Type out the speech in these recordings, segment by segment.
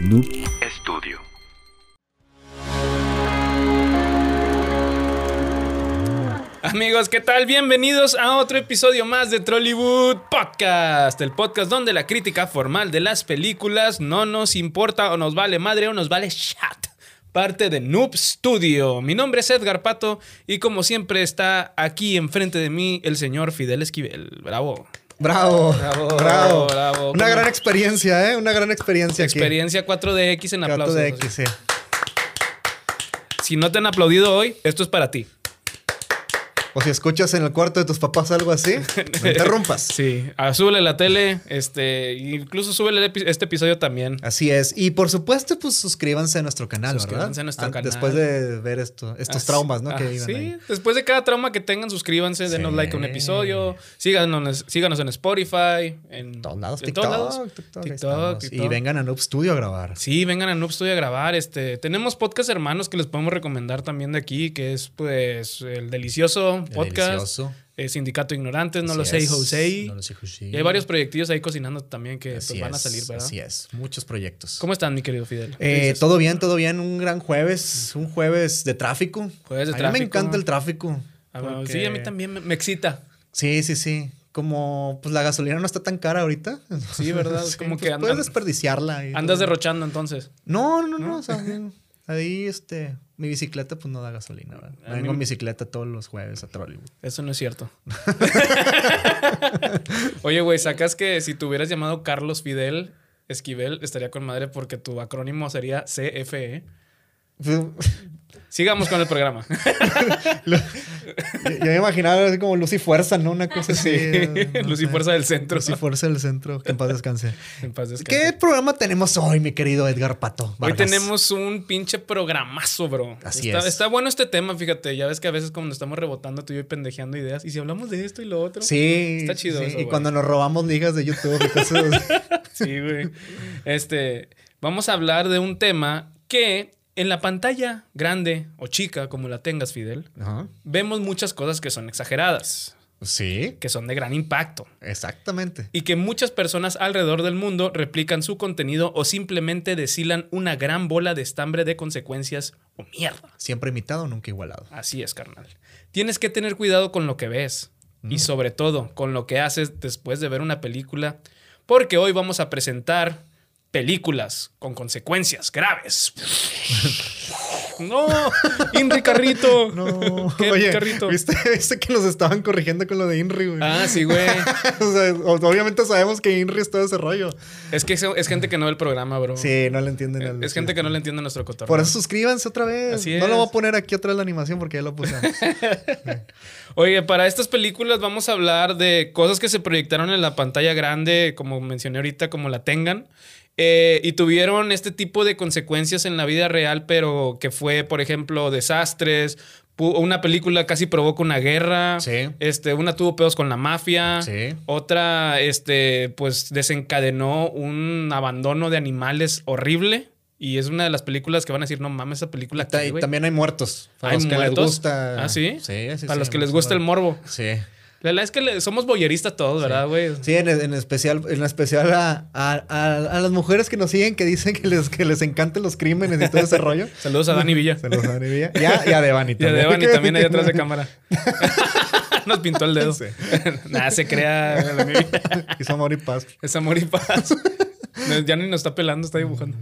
Noob Studio. Amigos, ¿qué tal? Bienvenidos a otro episodio más de Trollywood Podcast, el podcast donde la crítica formal de las películas no nos importa o nos vale madre o nos vale chat. Parte de Noob Studio. Mi nombre es Edgar Pato y como siempre está aquí enfrente de mí el señor Fidel Esquivel. Bravo. Bravo, Bravo, bravo, bravo. Una gran experiencia, ¿eh? Una gran experiencia aquí. Experiencia 4DX en aplausos. de X, sí. Si no te han aplaudido hoy, esto es para ti. O si escuchas en el cuarto de tus papás algo así, no interrumpas. Sí, ah, súbele la tele, este, incluso súbele este episodio también. Así es. Y por supuesto, pues suscríbanse a nuestro canal, Suscríbanse ¿verdad? a nuestro An- canal. Después de ver esto, estos traumas, ¿no? ah, Que viven sí, ahí. después de cada trauma que tengan, suscríbanse, denos Sí. like a un episodio, síganos, síganos en Spotify, en Todos lados, en TikTok, todos lados. TikTok. Y vengan a Noob Studio a grabar. Sí, vengan a Noob Studio a grabar. Este, tenemos podcast hermanos que les podemos recomendar también de aquí, que es pues el delicioso Podcast, delicioso. eh, Sindicato Ignorantes, no Así lo sé. José. No lo sé, José. Y hay varios proyectillos ahí cocinando también que pues, van a salir, ¿verdad? Así es. Muchos proyectos. ¿Cómo están, mi querido Fidel? ¿Qué Eh, todo bien, todo bien. Un gran jueves. Un jueves de tráfico. Jueves de a mí me encanta el tráfico. Ah, porque- Sí, a mí también me, me excita. Sí, sí, sí. Como pues la gasolina no está tan cara ahorita. Sí, ¿verdad? Como que pues, andan- puedes desperdiciarla. y Andas todo. derrochando entonces. No, no, no. o sea, ahí este mi bicicleta pues no da gasolina, ¿verdad? A Vengo mí- en bicicleta todos los jueves a Trollywood. Eso no es cierto. Oye, güey, sacas que si te hubieras llamado Carlos Fidel Esquivel, estaría con madre porque tu acrónimo sería CFE. Sigamos con el programa. Yo yo me imaginaba así como Luz y Fuerza, ¿no? Una cosa así. no Luz y. Fuerza del Centro. Luz y Fuerza del centro. Que en paz descanse. En paz descanse. ¿Qué programa tenemos hoy, mi querido Edgar Pato? Hoy tenemos un pinche programazo, bro. Así está, es. Está bueno este tema, fíjate. Ya ves que a veces cuando estamos rebotando tú y yo y pendejeando ideas. Y si hablamos de esto y lo otro. Sí. Está chido sí, eso, Y güey. cuando nos robamos ligas de YouTube y cosas así. Sí, güey. Este, vamos a hablar de un tema que en la pantalla grande o chica, como la tengas, Fidel, Ajá. vemos muchas cosas que son exageradas, Sí, que son de gran impacto exactamente. y que muchas personas alrededor del mundo replican su contenido o simplemente deshilan una gran bola de estambre de consecuencias o mierda. Siempre imitado, nunca igualado. Así es, carnal. Tienes que tener cuidado con lo que ves y sobre todo con lo que haces después de ver una película, porque hoy vamos a presentar películas con consecuencias graves. no, Inri Carrito. No, ¿Qué, oye, Carrito? ¿viste, viste que nos estaban corrigiendo con lo de Inri, güey. Ah, sí, güey. o sea, obviamente sabemos que Inri es todo ese rollo. Es que es, es gente que no ve el programa, bro. Sí, no le entienden. al- Es gente que no le entiende nuestro cotorreo. Por eso suscríbanse otra vez. Así no lo es. voy a poner aquí atrás la animación porque ya lo puse. Oye, para estas películas vamos a hablar de cosas que se proyectaron en la pantalla grande, como mencioné ahorita, como la tengan. Eh, y tuvieron este tipo de consecuencias en la vida real, pero que fue, por ejemplo, desastres. Una película casi provoca una guerra. Sí. Este, una tuvo pedos con la mafia. Sí. Otra, este, pues desencadenó un abandono de animales horrible. Y es una de las películas que van a decir, no mames, esa película. Ta- ¿qué, y güey?". también hay muertos. Para ¿Hay los que muertos? les gusta. ¿Ah, sí? Sí, sí, Para sí, los que les gusta el morbo. Sí. La verdad es que le- somos boyeristas todos, ¿verdad, güey? Sí, en, en especial, en especial a, a- a- a las mujeres que nos siguen que dicen que les, que les encantan los crímenes y todo ese rollo. Saludos a Dani Villa. Se los dan y ya, ya, y a Devani Y a también. Devani también ahí atrás de cámara. Nos pintó el dedo. Sí. Nada, se crea. Villa. Hizo amor y paz. Es amor y paz. Ya ni nos está pelando, está dibujando.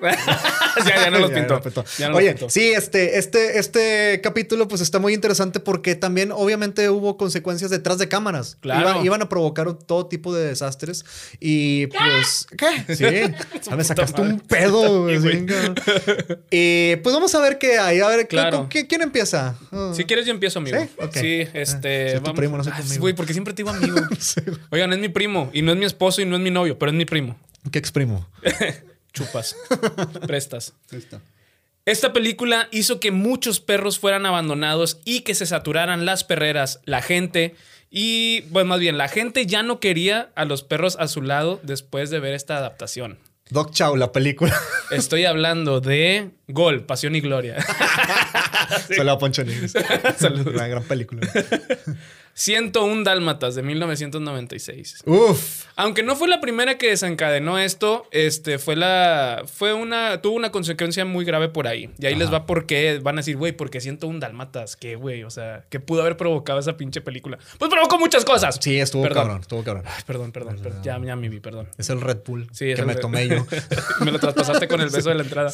ya, ya no los pintó. ya los Oye, pintó. sí, este, este, este capítulo pues está muy interesante porque también obviamente hubo consecuencias detrás de cámaras. Claro. Iban, iban a provocar todo tipo de desastres y pues... ¿Qué? Sí. Me sacaste un pedo, güey. Y pues vamos a ver qué hay. A ver, ¿qué- Claro. ¿quién empieza? Ah. Si quieres, yo empiezo, amigo. ¿Sí? Ok. Sí, Ah, este. sí, es tu primo, no soy Ah, amigo. Güey, porque siempre te digo amigo. Sí. Oigan, es mi primo. Y no es mi esposo y no es mi novio, pero es mi primo. ¿Qué exprimo? Chupas. Prestas. Esta película hizo que muchos perros fueran abandonados y que se saturaran las perreras, la gente. Y, bueno, más bien, la gente ya no quería a los perros a su lado después de ver esta adaptación. Doc Chow, la película. Estoy hablando de Gol, Pasión y Gloria. Solo a Poncho Nigris. Saludos. Una gran película. 101 Dálmatas de 1996. Uf. Aunque no fue la primera que desencadenó esto, este fue la fue una tuvo una consecuencia muy grave por ahí. Y ahí les va por qué van a decir, güey, porque 101 Dálmatas, qué güey, o sea, ¿qué pudo haber provocado esa pinche película? Pues provocó muchas cosas. Sí, estuvo Perdón. cabrón, estuvo cabrón. Ay, perdón, perdón, perdón. Ya, ya me vi, perdón. Es el Red Bull Sí, es que me Red- tomé yo. me lo traspasaste con el beso de la entrada.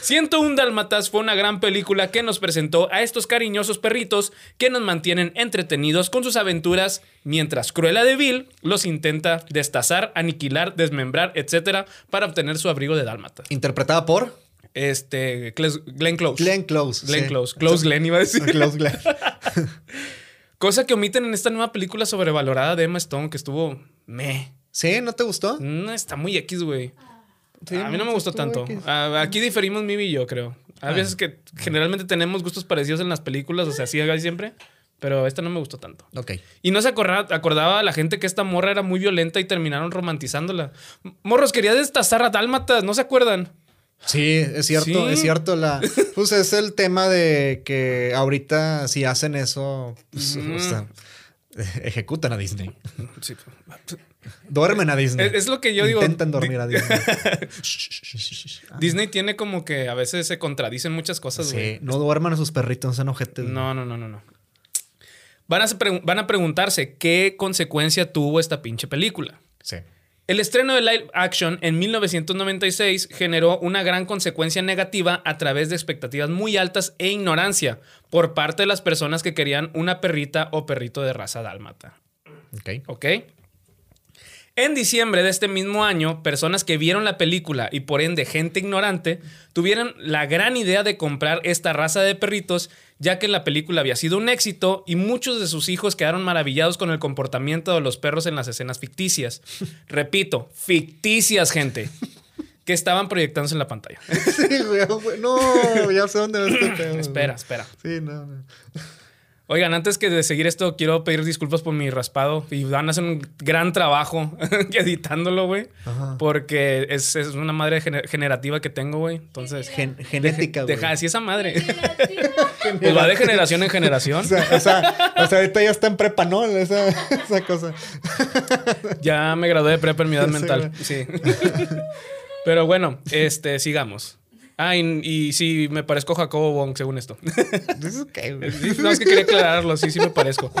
101 Dálmatas fue una gran película que nos presentó a estos cariñosos perritos que nos mantienen entretenidos con sus aventuras mientras Cruella de Vil los intenta destazar, aniquilar, desmembrar, etcétera, para obtener su abrigo de dálmatas. Interpretada por Este, Glenn Close. Glenn Close. Glenn sí. Close. Close Glenn iba a decir. Close Glenn. Cosa que omiten en esta nueva película sobrevalorada de Emma Stone que estuvo meh. ¿Sí? ¿No te gustó? No, está muy X, güey. Sí, a mí no me gustó tanto. X. Aquí diferimos Mivi y yo, creo. Hay Ah. veces que generalmente tenemos gustos parecidos en las películas, o sea, sí, casi siempre. Pero esta no me gustó tanto. Ok. Y no se acordaba, acordaba a la gente que esta morra era muy violenta y terminaron romantizándola. Morros, quería destazar a dálmatas, ¿no se acuerdan? Sí, es cierto, Sí. es cierto. La, pues es el tema de que ahorita si hacen eso, pues, Mm. o sea, ejecutan a Disney. Sí. Duermen a Disney. Es- es lo que yo digo. Intentan dormir a Disney. Disney tiene como que a veces se contradicen muchas cosas, güey. Sí, no duerman a sus perritos, no sean ojetes. No, no, no, no, no. Van a, van a preguntarse qué consecuencia tuvo esta pinche película. Sí. El estreno de live action en 1996 generó una gran consecuencia negativa a través de expectativas muy altas e ignorancia por parte de las personas que querían una perrita o perrito de raza dálmata. Ok. ¿Ok? En diciembre de este mismo año, personas que vieron la película y por ende gente ignorante, tuvieron la gran idea de comprar esta raza de perritos, ya que la película había sido un éxito y muchos de sus hijos quedaron maravillados con el comportamiento de los perros en las escenas ficticias. Repito, ficticias, gente, que estaban proyectándose en la pantalla. Sí, güey, güey, No, ya sé dónde va este espera, espera. Sí, no, no. Oigan, antes que de seguir esto, quiero pedir disculpas por mi raspado. Y van a hacer un gran trabajo editándolo, güey. Ajá. Porque es, es una madre gener- generativa que tengo, güey. Entonces, Gen- genética, güey. deja así esa madre. pues va de generación en generación. O sea, o sea, o sea, ahorita ya está en prepa, ¿no? Esa, esa cosa. Ya me gradué de prepa en mi edad Sí, mental. Sí. Pero bueno, este, sigamos. Ah, y, y sí, me parezco Jacobo Wong, según esto. Es ok, güey. No, es que quería aclararlo, sí, sí me parezco.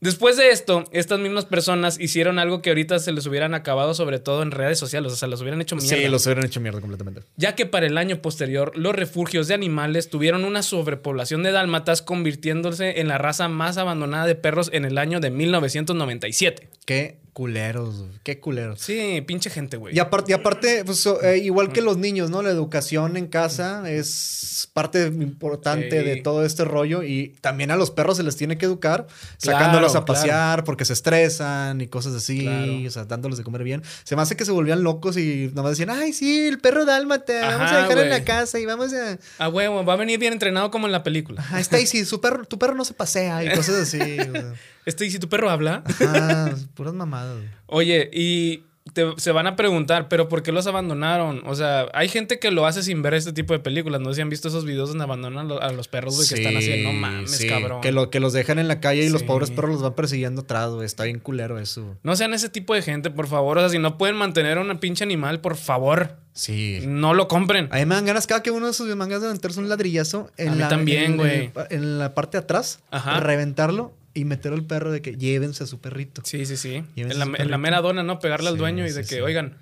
Después de esto, estas mismas personas hicieron algo que ahorita se les hubieran acabado, sobre todo en redes sociales, o sea, los hubieran hecho mierda. Sí, los hubieran hecho mierda completamente. Ya que para el año posterior, los refugios de animales tuvieron una sobrepoblación de dálmatas, convirtiéndose en la raza más abandonada de perros en el año de 1997. Qué culeros, güey. Qué culeros. Sí, pinche gente, güey. Y aparte, y aparte pues, eh, igual que los niños, ¿no? La educación en casa es parte importante Sí. de todo este rollo y también a los perros se les tiene que educar, Claro, sacándolos a claro. pasear porque se estresan y cosas así, Claro. o sea, dándoles de comer bien. Se me hace que se volvían locos y nomás decían, ay, sí, el perro dálmata, vamos Ajá, a dejar en la casa y vamos a... A huevo, va a venir bien entrenado como en la película. Ajá, Stacy, su perro, tu perro no se pasea y cosas así. Este, ¿y si tu perro habla? Ajá, puras mamadas. güey. Oye, y te- se van a preguntar, ¿pero por qué los abandonaron? O sea, hay gente que lo hace sin ver este tipo de películas. No sé si han visto esos videos donde abandonan a los perros, güey, que están así. No mames, sí, cabrón. Que, lo, que los dejan en la calle y los pobres perros los van persiguiendo atrás, güey. Está bien culero eso. No sean ese tipo de gente, por favor. O sea, si no pueden mantener a un pinche animal, por favor, Sí. no lo compren. A mí me dan ganas cada que uno de sus mangas de meterse un ladrillazo en A mí la también, en- güey. En, en la parte de atrás, Ajá. reventarlo y meter al perro de que llévense a su perrito. Sí, sí, sí. En la, en la mera dona, ¿no? Pegarle al Sí, dueño y de sí, que, sí. oigan,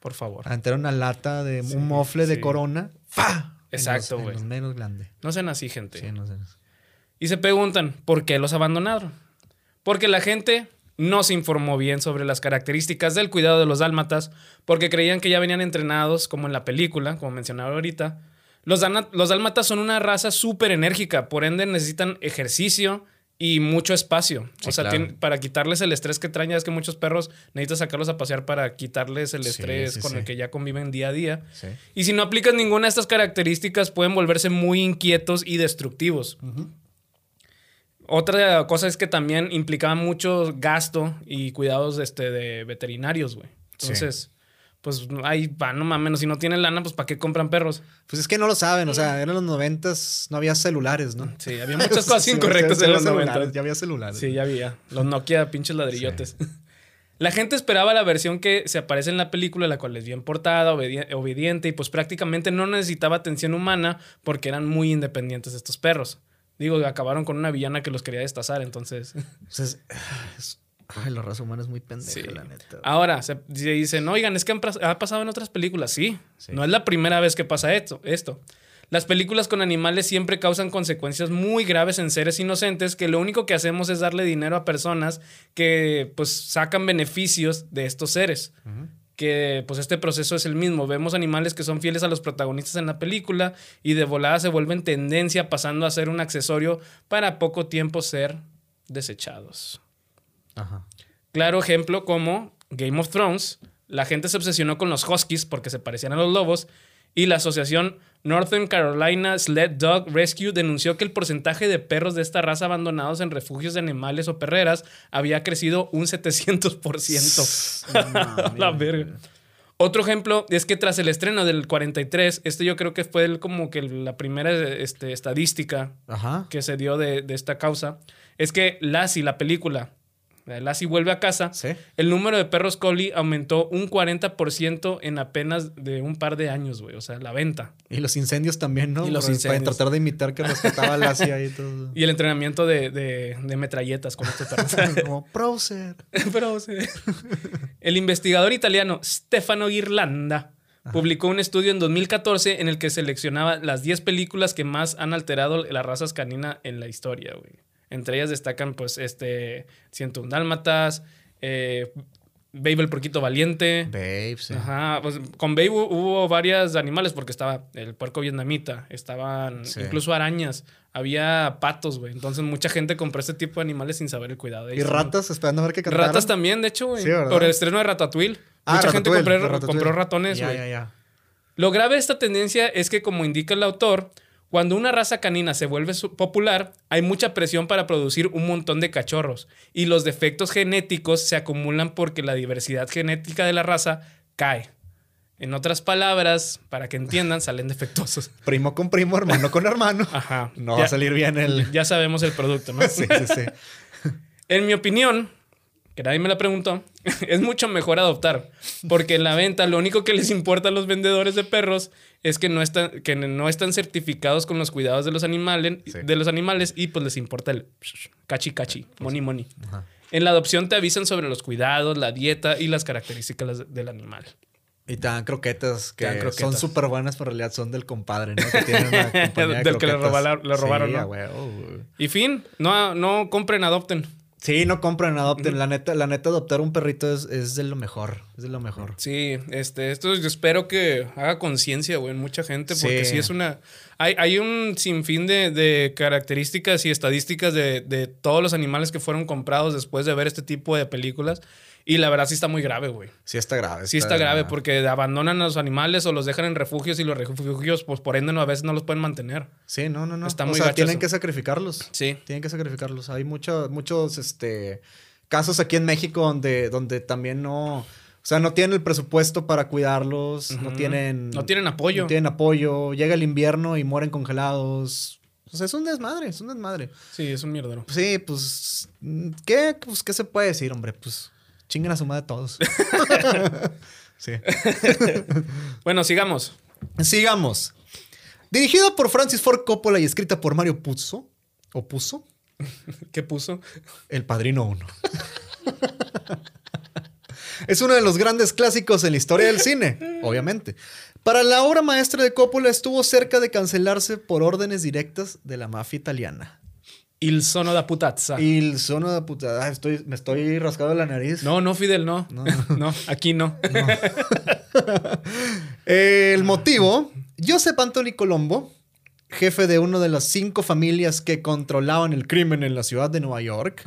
por favor. Aventar una lata de un mofle de corona. ¡Fa! Exacto, güey. menos grandes. No sean así, gente. Sí, no sé. Y se preguntan, ¿por qué los abandonaron? Porque la gente no se informó bien sobre las características del cuidado de los dálmatas, porque creían que ya venían entrenados, como en la película, como mencionaba ahorita. Los, los dálmatas son una raza súper enérgica, por ende necesitan ejercicio y mucho espacio. Sí, o sea, claro. para quitarles el estrés que traen, ya es que muchos perros necesitan sacarlos a pasear para quitarles el estrés sí, con el que ya conviven día a día. Y si no aplicas ninguna de estas características, pueden volverse muy inquietos y destructivos. Otra cosa es que también implicaba mucho gasto y cuidados este, de veterinarios, güey. Entonces, pues ahí va, no mames, si no tienen lana, pues ¿para qué compran perros? Pues es que no lo saben, o sea, eran los noventas, no había celulares, ¿no? Sí, había muchas cosas incorrectas en los noventas. Ya había celulares. Sí, ya había. Los Nokia, pinches ladrillotes. La gente esperaba la versión que se aparece en la película, la cual es bien portada, obediente y pues prácticamente no necesitaba atención humana porque eran muy independientes estos perros. Digo, acabaron con una villana que los quería destazar, entonces. entonces ay, la raza humana es muy pendeja, la neta. Ahora, se, dicen, oigan, es que ha pasado en otras películas. Sí, no es la primera vez que pasa esto. esto. Las películas con animales siempre causan consecuencias muy graves en seres inocentes que lo único que hacemos es darle dinero a personas que pues sacan beneficios de estos seres. Que pues este proceso es el mismo. Vemos animales que son fieles a los protagonistas en la película y de volada se vuelven tendencia pasando a ser un accesorio para poco tiempo ser desechados. Claro ejemplo como Game of Thrones. La gente se obsesionó con los huskies porque se parecían a los lobos y la asociación Northern Carolina Sled Dog Rescue denunció que el porcentaje de perros de esta raza abandonados en refugios de animales o perreras había crecido un 700%. la verga. Otro ejemplo es que tras el estreno del 43, este yo creo que fue como que la primera este, estadística que se dio de, de, esta causa, es que Lassie, la película, Lassie vuelve a casa, el número de perros collie aumentó un 40% en apenas de un par de años, güey. O sea, la venta. Y los incendios también, ¿no? Y los incendios. Para tratar de imitar que respetaba Lassie ahí todo. Y el entrenamiento de, de, metralletas con estos perros. Como Procer. Procer. el investigador italiano Stefano Ghirlanda publicó un estudio en 2014 en el que seleccionaba las 10 películas que más han alterado las razas canina en la historia, güey. Entre ellas destacan, pues, este, 101 Dálmatas, eh, Babe el porquito valiente. Babe, sí. Ajá. Pues, con Babe hubo varios animales porque estaba el puerco vietnamita, estaban incluso arañas, había patos, güey. Entonces mucha gente compró este tipo de animales sin saber el cuidado de ellos. ¿Y ratas? Esperando a ver qué cantaron. Ratas también, de hecho, güey. Por el estreno de Ratatouille. Ah, mucha gente compró, ratones, güey. Ya, ya, Lo grave de esta tendencia es que, como indica el autor, cuando una raza canina se vuelve popular, hay mucha presión para producir un montón de cachorros y los defectos genéticos se acumulan porque la diversidad genética de la raza cae. En otras palabras, para que entiendan, salen defectuosos. Primo con primo, hermano con hermano. Ajá. No va a salir bien el. Ya sabemos el producto, ¿no? sí, sí, sí. en mi opinión, que nadie me la preguntó, es mucho mejor adoptar. Porque en la venta lo único que les importa a los vendedores de perros es que no están, que no están certificados con los cuidados de los animales, de los animales y pues les importa el cachi cachi, money money. En la adopción te avisan sobre los cuidados, la dieta y las características del animal. Y te dan croquetas que son súper buenas, pero en realidad son del compadre, ¿no? Que tiene una del que le, robaron, ¿no? Y fin, no, no compren, adopten. Sí, no compren, adopten. La neta, la neta, adoptar un perrito es, de lo mejor. Es de lo mejor. Sí, este, esto yo espero que haga conciencia, güey, en mucha gente, porque sí. es una. Hay, hay un sinfín de, de características y estadísticas de, de todos los animales que fueron comprados después de ver este tipo de películas. Y la verdad sí está muy grave, güey. Sí está grave. sí está grave porque abandonan a los animales o los dejan en refugios y los refugios, pues por ende no, a veces no los pueden mantener. Sí, no, no, no. Está muy o sea, tienen que sacrificarlos. Sí. Tienen que sacrificarlos. Hay muchos, muchos, este, casos aquí en México donde, donde también no... O sea, no tienen el presupuesto para cuidarlos, no tienen... No tienen apoyo. No tienen apoyo. Llega el invierno y mueren congelados. O sea, es un desmadre, es un desmadre. Sí, es un mierdero. Sí, pues, ¿qué, pues, ¿qué se puede decir, hombre? Pues Chinguen a su madre todos. sí. bueno, sigamos. Sigamos. Dirigida por Francis Ford Coppola y escrita por Mario Puzo. ¿O Puzo? ¿Qué puso? El Padrino 1. es uno de los grandes clásicos en la historia del cine, obviamente. Para la obra maestra de Coppola estuvo cerca de cancelarse por órdenes directas de la mafia italiana. Il sono da putazza. Il sono da putazza. Ah, estoy, me estoy rascando la nariz. No, no, Fidel, no. No, aquí no. El motivo, Josep Antoni Colombo, jefe de una de las cinco familias que controlaban el crimen en la ciudad de Nueva York,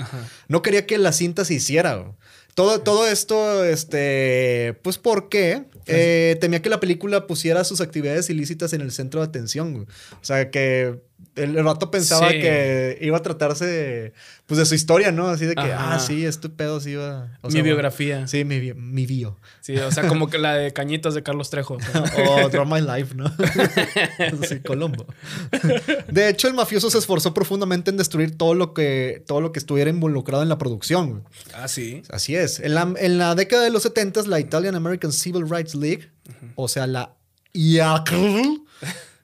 no quería que la cinta se hiciera. Todo, todo esto, este, pues porque eh, temía que la película pusiera sus actividades ilícitas en el centro de atención. O sea, que el, el vato pensaba Sí. que iba a tratarse de, pues de su historia, ¿no? Así de que, Ajá. ah, sí, este pedo sí iba. o Mi sea, biografía. Sí. Sí, mi, bi- mi bio. o sea, como que la de Cañitas de Carlos Trejo. O Draw My Life, ¿no? sí, Colombo. De hecho, el mafioso se esforzó profundamente en destruir todo lo que, todo lo que estuviera involucrado en la producción. ah, sí. Así es. En la, en la década de los 70, la Italian American Civil Rights League, o sea, la IACL,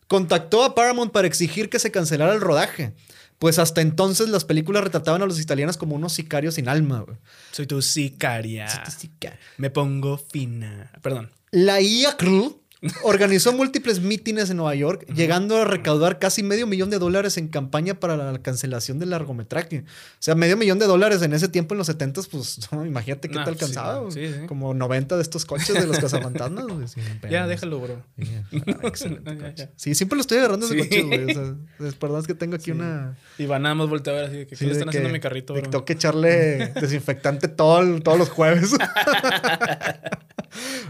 contactó a Paramount para exigir que se cancelara el rodaje. Pues hasta entonces las películas retrataban a los italianos como unos sicarios sin alma. Soy tu sicaria. Sica- Me pongo fina. Perdón. La IACL organizó múltiples mítines en Nueva York, llegando a recaudar casi medio millón de dólares en campaña para la cancelación del largometraje. O sea, medio millón de dólares en ese tiempo, en los 70, pues no, imagínate qué No, te alcanzaba. sí, sí, sí. Como 90 de estos coches de los cazafantasmas. Ya, déjalo, bro. Sí, ah, excelente Ya, coche. ya. Sí, siempre lo estoy agarrando Sí. coche, güey. O sea, perdón, es que tengo aquí una. Y van nada más voltea a ver así de que, ¿qué le de están haciendo a mi carrito, de bro? tengo que echarle desinfectante todo todos los jueves.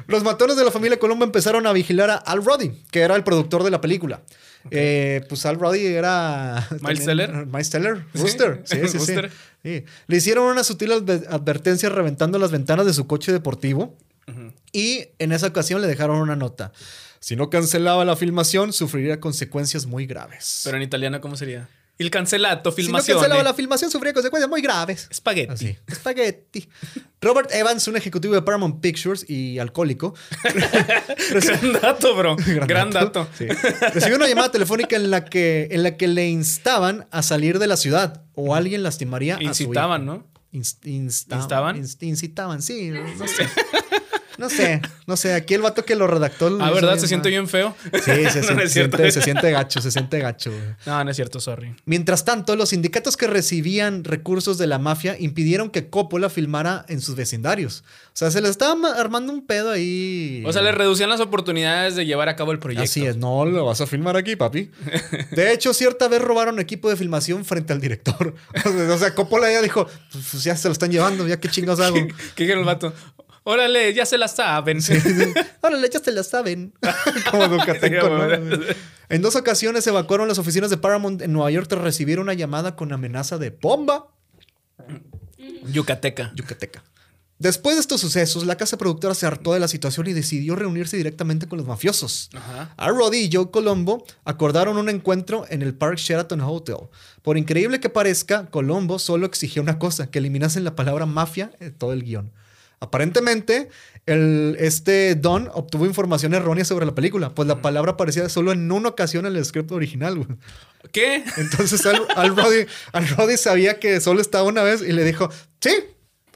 Los matones de la familia Colombo empezaron a vigilar a Al Roddy, que era el productor de la película. Eh, pues Al Roddy era. también- Teller? Miles Teller. Rooster. Sí, sí, sí. Rooster. Sí. Le hicieron una sutil adver- advertencia reventando las ventanas de su coche deportivo. Y en esa ocasión le dejaron una nota. Si no cancelaba la filmación, sufriría consecuencias muy graves. Pero en italiano, ¿cómo sería? Il cancelato, si no filmación. cancelaba la filmación, sufriría consecuencias muy graves. Spaghetti. Spaghetti. Robert Evans, un ejecutivo de Paramount Pictures y alcohólico, Gran dato, bro. Gran, dato. Sí. recibió una llamada telefónica en la, que, en la que le instaban a salir de la ciudad o alguien lastimaría a su Incitaban, hijo. ¿no? Inst- instaban. ¿Instaban? Inst- incitaban, sí. No sé. No sé, no sé. Aquí el vato que lo redactó. Ah, ¿verdad? Se siente bien feo. Sí, se, No, siente, no se siente gacho, se siente gacho. güey. No, no es cierto, sorry. Mientras tanto, los sindicatos que recibían recursos de la mafia impidieron que Coppola filmara en sus vecindarios. O sea, se le estaba ma- armando un pedo ahí. O sea, le reducían las oportunidades de llevar a cabo el proyecto. Así es, no lo vas a filmar aquí, papi. De hecho, cierta vez robaron equipo de filmación frente al director. O sea, Coppola ya dijo, pues ya se lo están llevando, ya qué chingados hago. ¿Qué dijeron el vato? Órale, ya se la saben. Órale, ya se la saben. Como Ducatenco, ¿no? En dos ocasiones evacuaron las oficinas de Paramount en Nueva York tras recibir una llamada con amenaza de bomba Yucateca. yucateca. Después de estos sucesos, la casa productora se hartó de la situación y decidió reunirse directamente con los mafiosos. Ajá. A Roddy y Joe Colombo acordaron un encuentro en el Park Sheraton Hotel. Por increíble que parezca, Colombo solo exigió una cosa, que eliminasen la palabra mafia en todo el guion. Aparentemente, el, este Don obtuvo información errónea sobre la película, pues la palabra aparecía solo en una ocasión en el script original. güey. ¿Qué? Entonces Al, Al Roddy, Al Roddy sabía que solo estaba una vez y le dijo, sí,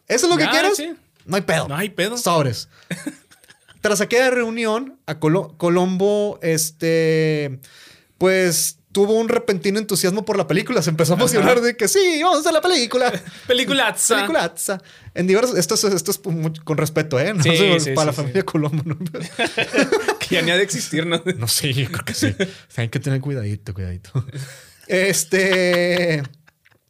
¿eso es lo que quieres? sí. No hay pedo. No hay pedo. Sobres. Tras aquella reunión, a Colo- Colombo, este, pues tuvo un repentino entusiasmo por la película. Se empezó a emocionar de que sí, vamos a la película. Peliculaza. Peliculaza. En diversos, esto es, esto es mucho- con respeto, ¿eh? No Sí, sé, sí, para sí, la familia Colombo. ¿no? Que ya ni ha de existir, ¿no? No sé, yo creo que sí. O sea, hay que tener cuidadito, cuidadito. Este.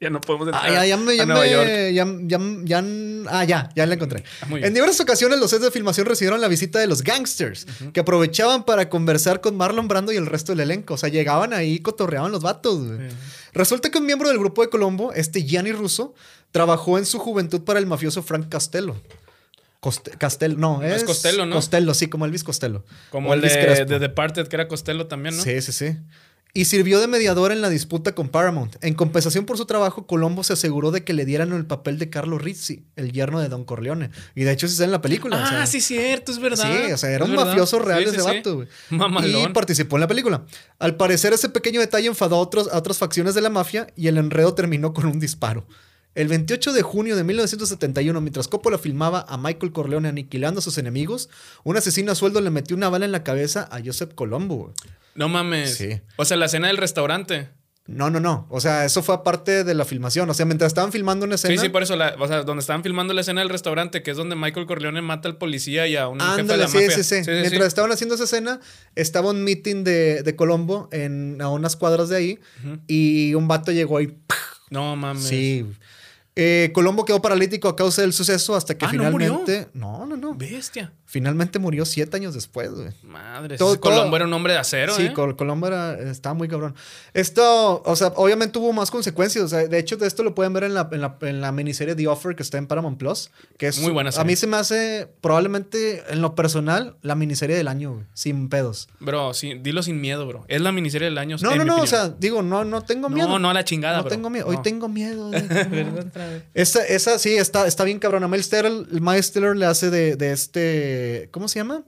Ya no podemos entrar Ah, ya, ya me, ya a Nueva me- York. ya- ya- ya- ah, ya, ya la encontré. Ah. En diversas ocasiones los sets de filmación recibieron la visita de los gangsters, que aprovechaban para conversar con Marlon Brando y el resto del elenco. O sea, llegaban ahí y cotorreaban los vatos. Resulta que un miembro del grupo de Colombo, este Gianni Russo, trabajó en su juventud para el mafioso Frank Castello. Coste- Castello, no, es es, Costello, ¿no? Costello, sí, como Elvis Costello. Como O el Elvis de, de Departed, que era Costello también, ¿no? Sí, sí, sí. Y sirvió de mediador en la disputa con Paramount. En compensación por su trabajo, Colombo se aseguró de que le dieran el papel de Carlo Rizzi, el yerno de Don Corleone. Y de hecho, se está en la película. Ah, o sea, sí, cierto, es verdad. Sí, o sea, era un verdad. mafioso real Sí, ese sí, sí. vato, güey. Mamalón. Y participó en la película. Al parecer, ese pequeño detalle enfadó a, otros, a otras facciones de la mafia y el enredo terminó con un disparo. El 28 de junio de 1971, mientras Coppola filmaba a Michael Corleone aniquilando a sus enemigos, un asesino a sueldo le metió una bala en la cabeza a Joseph Colombo. No mames. Sí. O sea, la escena del restaurante. No, no, no. O sea, eso fue aparte de la filmación. O sea, mientras estaban filmando una escena. Sí, sí, por eso, la- o sea, donde estaban filmando la escena del restaurante, que es donde Michael Corleone mata al policía y a un jefe de la sí, mafia. sí, sí, Mientras estaban haciendo esa escena, estaba un meeting de, de Colombo en, a unas cuadras de ahí y un vato llegó ahí. No mames. Sí. Eh, Colombo quedó paralítico a causa del suceso hasta que Ah, ¿no murió? finalmente. No, no, no. Bestia. Finalmente murió siete años después, güey. Madre. Todo- Colombo era un hombre de acero, Sí, ¿eh? Col- Colombo era, estaba muy cabrón. Esto, o sea, obviamente hubo más consecuencias. O sea, de hecho, de esto lo pueden ver en la, en la, en la miniserie The Offer que está en Paramount Plus. Que es Muy buena A serie. mí se me hace, probablemente, en lo personal, la miniserie del año, güey, sin pedos. Bro, sí, dilo sin miedo, bro. Es la miniserie del año. No, en no, mi no, o sea, digo, no, no tengo No, miedo. no a la chingada, No bro. tengo miedo. Hoy No. tengo miedo. güey. Esa, esa sí, está, está bien cabrón. A Miles Teller, el Miles Teller le hace de, de este. ¿Cómo se llama?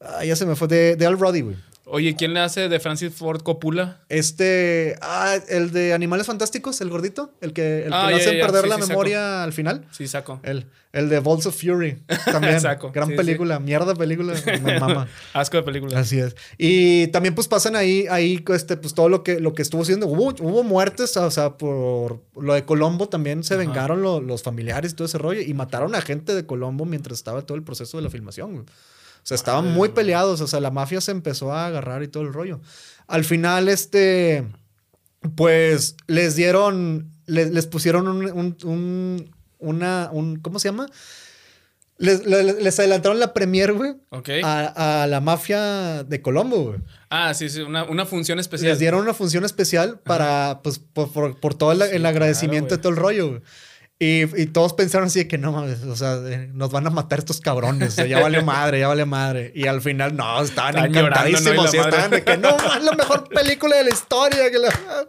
Ah, ya se me fue. De, de Al Roddy, güey. Oye, ¿quién le hace de Francis Ford Coppola? Este. Ah, el de Animales Fantásticos, el gordito. El que, el que Ah, hacen perder sí, la sí, saco. memoria al final. Sí, saco. El, el de Balls of Fury. También. Saco, Gran sí, película. Mierda película. Me mama. Asco de película. Así es. Y también pues pasan ahí, ahí este, pues todo lo que, lo que estuvo haciendo. Hubo, hubo muertes, o sea, por lo de Colombo también se Ajá. vengaron lo- los familiares y todo ese rollo y mataron a gente de Colombo mientras estaba todo el proceso de la filmación. Sea, estaban muy peleados, o sea, la mafia se empezó a agarrar y todo el rollo. Al final, este, pues les dieron, les, les pusieron un, un- un- una, un, ¿cómo se llama? Les, le- les adelantaron la premier, güey, Ok. a, a la mafia de Colombo, güey. Ah, sí, sí, una, una función especial. Les dieron una función especial para, pues, por, por- por todo el, Sí, el agradecimiento claro, de todo el rollo, güey. Y, y todos pensaron así de que no mames, o sea, nos van a matar estos cabrones, o sea, ya vale madre, ya vale madre. Y al final, no, estaban Estaban llorando, ¿no? Y encantadísimos estaban de que no, es la mejor película de la historia. que la-".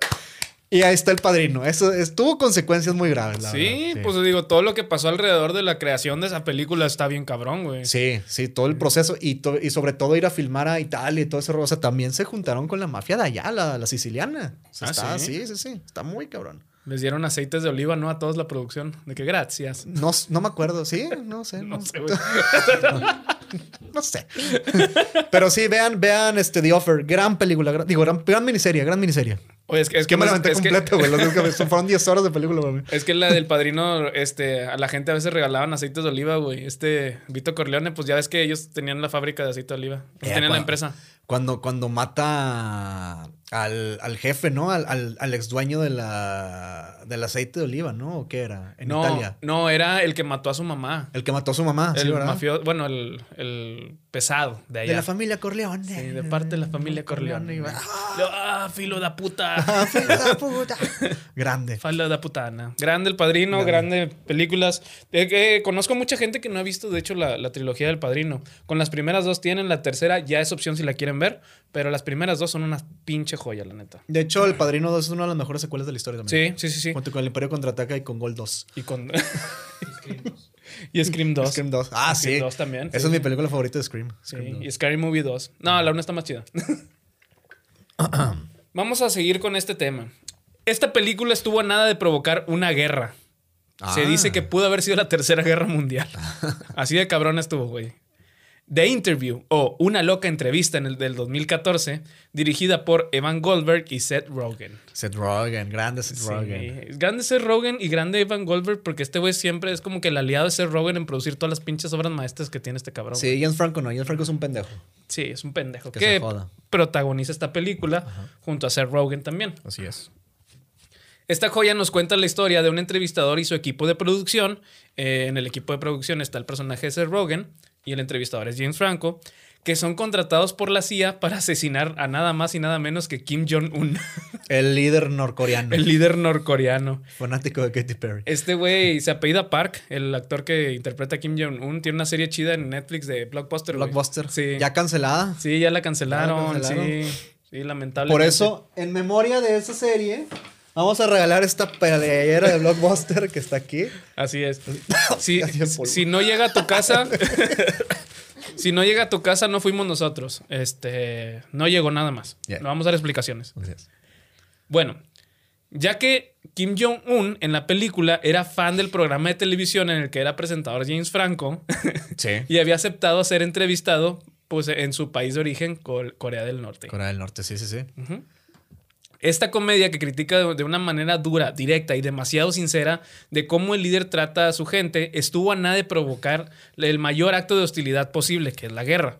Y ahí está el padrino. Eso es- tuvo consecuencias muy graves, la Sí, verdad. pues digo, todo lo que pasó alrededor de la creación de esa película está bien cabrón, güey. Sí, sí, todo el proceso y, sobre todo ir a filmar a Italia y todo ese rollo. O sea, también se juntaron con la mafia de allá, la, la siciliana. O sea, Ah, está, ¿sí? sí, sí, sí. Está muy cabrón. Les dieron aceites de oliva, ¿no? A todos la producción. De que gracias. No, no me acuerdo, ¿sí? No sé. No, No sé, güey. no sé. Pero sí, vean, vean este The Offer. Gran película. gran- digo, gran, gran miniserie, gran miniserie. Oye, es que, es Que me la aventé completo, güey. Fueron 10 horas de película, güey. Es que la del padrino, este, a la gente a veces regalaban aceites de oliva, güey. Este, Vito Corleone, pues ya ves que ellos tenían la fábrica de aceite de oliva. Eh, tenían la empresa. Cuando, cuando mata al, al jefe, ¿no? Al, al, al ex dueño de la, del aceite de oliva, ¿no? ¿O qué era? En no, Italia. no, era el que mató a su mamá. El que mató a su mamá, ¿sí, el verdad? mafioso, bueno, el, el pesado de allá. De la familia Corleone. Sí, de parte de la familia Corleone. y va, Ah, filo de puta. ¡Ah, filo de puta! Grande. Filo de putana. Grande el padrino, grande, películas. Eh, que conozco mucha gente que no ha visto, de hecho, la, la trilogía del padrino. Con las primeras dos tienen, la tercera ya es opción si la quieren ver, pero las primeras dos son una pinche joya, la neta. De hecho, El Padrino 2 es una de las mejores secuelas de la historia también. Sí, sí, sí, sí. Junto con El Imperio Contraataca y con Gol 2. Y con. y Scream 2. Scream 2. Ah, Scream sí. 2 también. Esa sí, es mi película favorita de Scream. Sí, Scream 2. y Scary Movie 2. No, la una está más chida. Vamos a seguir con este tema. Esta película estuvo a nada de provocar una guerra. Se Ah. dice que pudo haber sido la tercera guerra mundial. Así de cabrón estuvo, güey. The Interview o Una loca entrevista en el del 2014, dirigida por Evan Goldberg y Seth Rogen. Seth Rogen, grande Seth Sí, Rogen. es Grande Seth Rogen y grande Evan Goldberg porque este güey siempre es como que el aliado de Seth Rogen en producir todas las pinches obras maestras que tiene este cabrón. Sí, James Franco no. James Franco es un pendejo. Sí, es un pendejo Que que, se joda. protagoniza esta película junto a Seth Rogen también. Así es. Esta joya nos cuenta la historia de un entrevistador y su equipo de producción. Eh, en el equipo de producción está el personaje de Seth Rogen y el entrevistador es James Franco, que son contratados por la CIA para asesinar a nada más y nada menos que Kim Jong-un, El líder norcoreano. el líder norcoreano. Fanático de Katy Perry. Este güey se apellida Park, el actor que interpreta a Kim Jong-un, tiene una serie chida en Netflix de Blockbuster. Blockbuster. Sí. Ya cancelada. Sí, ya la cancelaron. Ya la cancelaron. Sí, sí, lamentablemente. Por eso, en memoria de esa serie, vamos a regalar esta playera de Blockbuster que está aquí. Así es. Si, no llega a tu casa, si no llega a tu casa, no fuimos nosotros. Este, no llegó nada más. Yeah. No vamos a dar explicaciones. Es. Bueno, ya que Kim Jong-un en la película era fan del programa de televisión en el que era presentador James Franco Sí. y había aceptado ser entrevistado pues, en su país de origen, Corea del Norte. Corea del Norte, sí, sí, sí. Esta comedia que critica de una manera dura, directa y demasiado sincera de cómo el líder trata a su gente estuvo a nada de provocar el mayor acto de hostilidad posible, que es la guerra.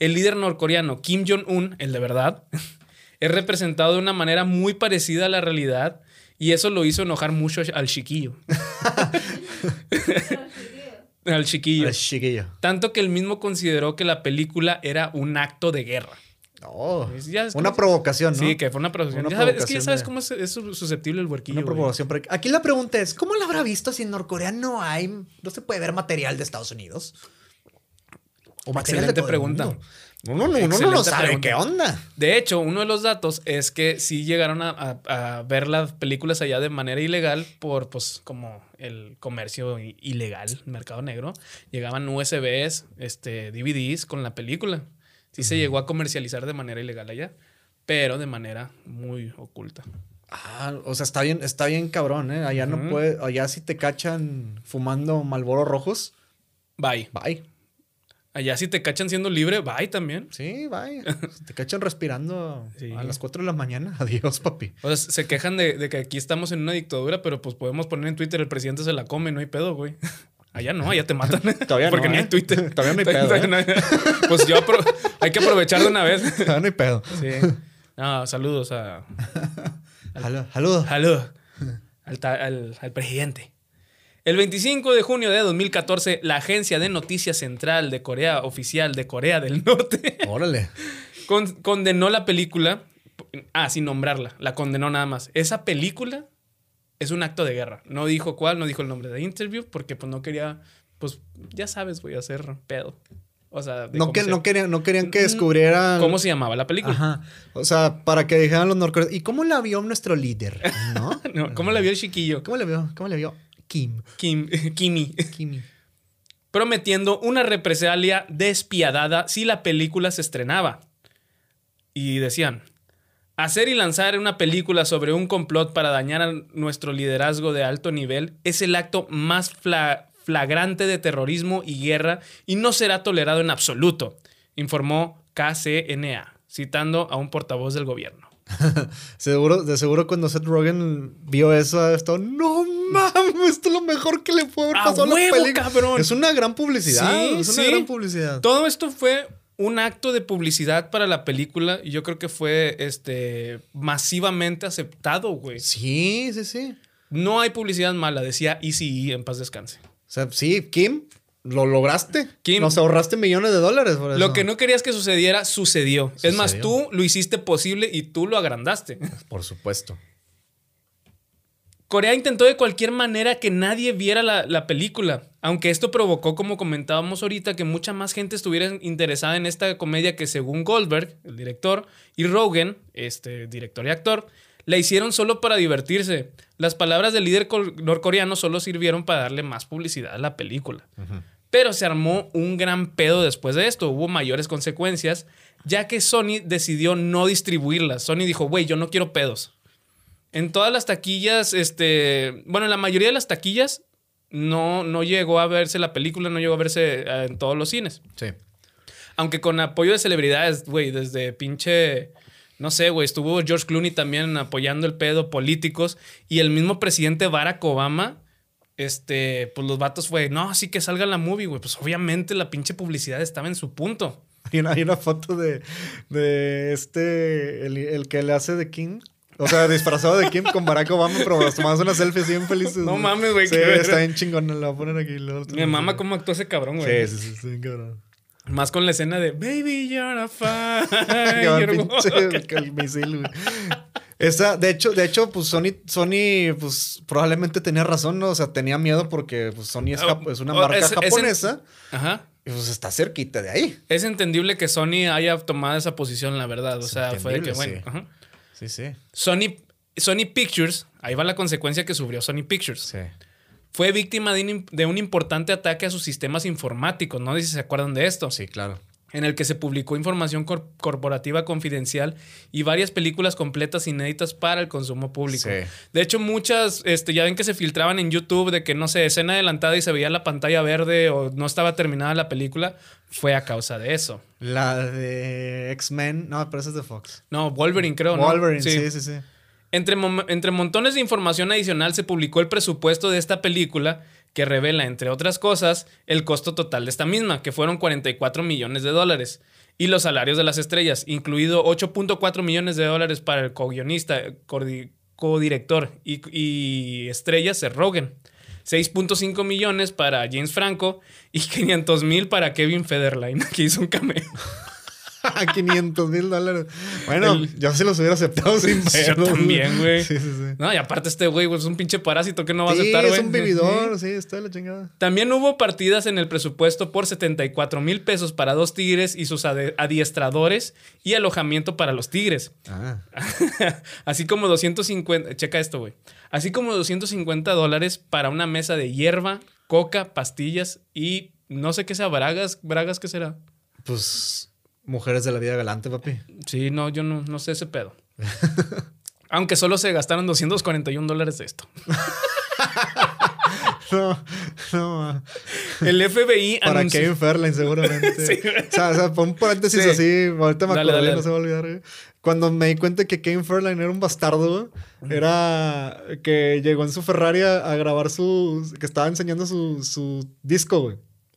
El líder norcoreano Kim Jong-un, el de verdad, es representado de una manera muy parecida a la realidad Y eso lo hizo enojar mucho al chiquillo. al chiquillo. Al chiquillo. Tanto que él mismo consideró que la película era un acto de guerra. Oh, Ya es una provocación, ¿no? Sí, que fue una provocación. Una Ya sabes- es que ya sabes de- cómo es, es susceptible el huerquillo. Una provocación. Aquí la pregunta es, ¿cómo la habrá visto si en Norcorea no hay, no se puede ver material de Estados Unidos? O material de Excelente el pregunta. Uno, no- no Excelente sabe pregunta. qué onda. De hecho, uno de los datos es que sí llegaron a, a- a ver las películas allá de manera ilegal por, pues, como el comercio ilegal, mercado negro. Llegaban USBs, este, DVDs con la película. Sí se llegó a comercializar de manera ilegal allá, pero de manera muy oculta. Ah, o sea, está bien, está bien cabrón, ¿eh? Allá no puede, allá si te cachan fumando Malboro rojos, Bye. bye. Allá si te cachan siendo libre, bye también. Sí, bye. Te cachan respirando Sí. a las 4 de la mañana, adiós, papi. O sea, se quejan de, de que aquí estamos en una dictadura, pero pues podemos poner en Twitter el presidente se la come, no hay pedo, güey. Allá no, allá te matan. Todavía Porque no, ni ¿eh? hay Twitter. Todavía no hay pedo, ¿eh? no Pues yo hay que aprovechar de una vez. Ah, no hay pedo. Sí. No, saludos a. Salud- Saludos. Salud. Al, al- al presidente. El 25 de junio de 2014, la agencia de noticias central de Corea oficial de Corea del Norte Órale. con- condenó la película. Ah, sin nombrarla. La condenó nada más. Esa película es un acto de guerra. No dijo cuál, no dijo el nombre de interview, porque pues no quería. Pues ya sabes, voy a hacer pedo. O sea, No, que, se- no, querían, no querían que descubrieran. ¿Cómo se llamaba la película? Ajá. O sea, para que dijeran los norcoreanos. ¿Y cómo la vio nuestro líder? ¿No? No, ¿Cómo la vio el chiquillo? ¿Cómo la vio? ¿Cómo la vio? Kim. Kim, Kimi. Kimi. prometiendo una represalia despiadada si la película se estrenaba. Y decían, hacer y lanzar una película sobre un complot para dañar a nuestro liderazgo de alto nivel es el acto más fla- flagrante de terrorismo y guerra y no será tolerado en absoluto, informó KCNA, citando a un portavoz del gobierno. Seguro, de seguro cuando Seth Rogen vio eso, esto, no mames, esto es lo mejor que le puede haber ¡A pasado a la huevo, película". cabrón! Es una gran publicidad. Sí, es una sí. gran publicidad. Todo esto fue un acto de publicidad para la película y yo creo que fue este masivamente aceptado, güey. Sí, sí, sí. No hay publicidad mala, decía Easy en paz descanse. O sea, sí, Kim, lo lograste. Kim. Nos ahorraste millones de dólares por eso. Lo que no querías que sucediera, sucedió. Es más, tú lo hiciste posible y tú lo agrandaste. Por supuesto. Corea intentó de cualquier manera que nadie viera la, la película, aunque esto provocó, como comentábamos ahorita, que mucha más gente estuviera interesada en esta comedia que según Goldberg, el director, y Rogen, este director y actor, la hicieron solo para divertirse. Las palabras del líder norcoreano solo sirvieron para darle más publicidad a la película. Pero se armó un gran pedo después de esto. Hubo mayores consecuencias, ya que Sony decidió no distribuirlas. Sony dijo, güey, yo no quiero pedos. En todas las taquillas, este. Bueno, en la mayoría de las taquillas no, no llegó a verse la película, no llegó a verse eh, en todos los cines. Sí. Aunque con apoyo de celebridades, güey, desde pinche. No sé, güey, estuvo George Clooney también apoyando el pedo, políticos. Y el mismo presidente Barack Obama, este, pues los vatos fue, no, sí que salga la movie, güey. Pues obviamente la pinche publicidad estaba en su punto. Hay una, hay una foto de, de este, el, el que le hace de Kim. O sea, disfrazado de Kim con Barack Obama, pero nos tomamos una selfie así bien felices. No mames, güey, Sí, está bien chingón. Lo voy a poner aquí. luego lo- mama cómo actuó ese cabrón, güey. Sí, sí, sí, sí, bien cabrón. Más con la escena de Baby, you're a fire. pinche- el- misil, güey. Esa, de hecho, de hecho, pues Sony, Sony, pues probablemente tenía razón, ¿no? O sea, tenía miedo porque pues, Sony es, es una Oh, marca es- es en- japonesa Ajá. y pues está cerquita de ahí. Es entendible que Sony haya tomado esa posición, la verdad. O sea, fue de que, bueno. ajá. Sí, sí. Sony, Sony Pictures, ahí va la consecuencia que sufrió Sony Pictures. Sí. Fue víctima de un, de un importante ataque a sus sistemas informáticos. No sé si se acuerdan de esto. Sí, claro. En el que se publicó información cor- corporativa confidencial y varias películas completas inéditas para el consumo público. Sí. De hecho, muchas, este, ya ven que se filtraban en YouTube de que, no sé, escena adelantada y se veía la pantalla verde o no estaba terminada la película. Fue a causa de eso. La de X-Men, no, pero esa es de Fox. No, Wolverine creo, ¿no? Wolverine, sí, sí, sí. Entre, entre montones de información adicional se publicó el presupuesto de esta película que revela, entre otras cosas, el costo total de esta misma, que fueron 44 millones de dólares, y los salarios de las estrellas, incluido 8.4 millones de dólares para el co-guionista, codirector y, y estrella Seth Rogen. 6.5 millones para James Franco y 500 mil para Kevin Federline, que hizo un cameo. 500 mil dólares. Bueno, yo sí los hubiera aceptado sin Yo pedos. también, güey. Sí, sí, sí. No, y aparte este güey güey, es un pinche parásito que no va a Sí, aceptar, güey. es un vividor, sí, está la chingada. También hubo partidas en el presupuesto por 74 mil pesos para dos tigres y sus adiestradores y alojamiento para los tigres. Ah. Así como 250, checa esto, güey. Así como 250 dólares para una mesa de hierba, coca, pastillas y no sé qué sea, bragas, bragas, ¿qué será? Pues mujeres de la vida galante, papi. Sí, no, yo no, no sé ese pedo. Aunque solo se gastaron 241 dólares de esto. No, no. El FBI Para anunció- Kevin Fairline, seguramente. Sí. o, sea, o sea, pon un paréntesis Sí. así. Ahorita me Dale, acordé, dale, no se va a olvidar. Cuando me di cuenta que Kevin Fairline era un bastardo, era que llegó en su Ferrari a, a grabar su. que estaba enseñando su, su disco, güey.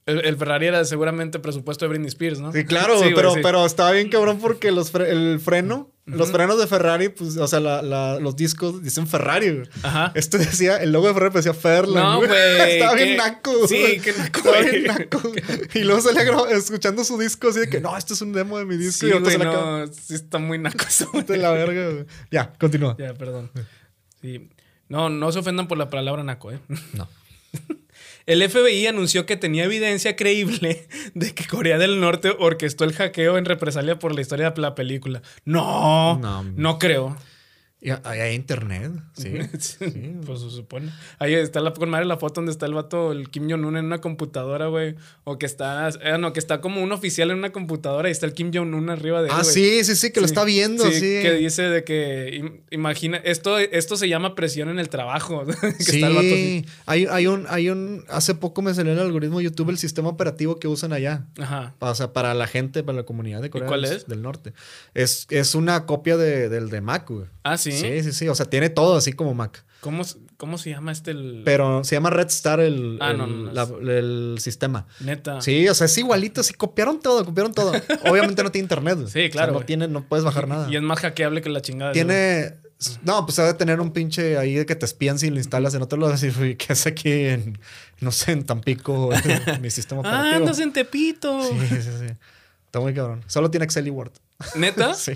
El, el Ferrari era seguramente presupuesto de Britney Spears, ¿no? Sí, claro, Sí, güey, pero, sí. pero estaba bien cabrón porque los fre- el freno, los frenos de Ferrari, pues, o sea, la- la- los discos dicen Ferrari, güey. Ajá. Este decía, el logo de Ferrari decía Fairlane. No, güey, Estaba qué- bien naco. sí, qué naco, Estaba bien naco. Y luego salía escuchando su disco así de que, no, esto es un demo de mi disco. Sí, y güey, no, sí está muy naco eso, de la verga, güey. Ya, continúa. Ya, perdón. Sí. No, no se ofendan por la palabra naco, ¿eh? No. El FBI anunció que tenía evidencia creíble de que Corea del Norte orquestó el hackeo en represalia por la historia de la película. No, No. no, creo. Y hay internet. Sí. Pues se supone. Ahí está la, con madre la foto donde está el vato, el Kim Jong-un en una computadora, güey. O que está, eh, no, que está como un oficial en una computadora y está el Kim Jong-un arriba de él. Ah, güey. sí, sí, sí, que lo está viendo, sí. Que dice de que, im- imagina, esto, esto se llama presión en el trabajo. que sí, está el vato así. hay, hay un, hay un, hace poco me salió en el algoritmo de YouTube el sistema operativo que usan allá. Ajá. O sea, para la gente, para la comunidad de Corea cuál del, es? del Norte. Es, es una copia de- del de Mac, güey. Ah, sí. Sí, sí, sí. O sea, tiene todo así como Mac. ¿Cómo, ¿Cómo se llama este el. Pero se llama Red Star el, Ah, el, no, no, no. la- el sistema. Neta. Sí, o sea, es igualito. Sí, copiaron todo, copiaron todo. Obviamente no tiene internet. Sí, O sea, claro, no, güey. tiene, no puedes bajar nada. Y es más hackeable que la chingada. Tiene. No, pues debe tener un pinche ahí de que te espían si lo instalas en otro lado. Así, "Uy, ¿qué hace aquí en, no sé, en Tampico, en mi sistema Ah, operativo? andas en Tepito. Sí, sí, sí. Está muy cabrón. Solo tiene Excel y Word. ¿Neta? Sí.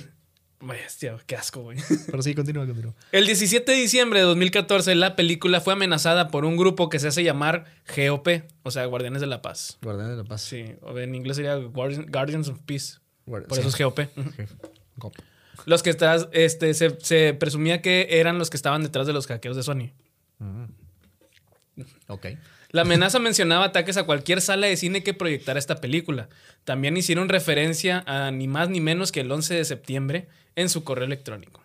Bestia, qué asco, güey. Pero sí, continúa, continúa. El 17 de diciembre de 2014, la película fue amenazada por un grupo que se hace llamar GOP, o sea, Guardianes de la Paz. Guardián de la Paz. Sí, o en inglés sería Guardian- Guardians of Peace. Guardi- Por sí. eso es GOP. Los que estás, este, se, se presumía que eran los que estaban detrás de los hackeos de Sony. Ok. La amenaza mencionaba ataques a cualquier sala de cine que proyectara esta película. También hicieron referencia a ni más ni menos que el 11 de septiembre en su correo electrónico.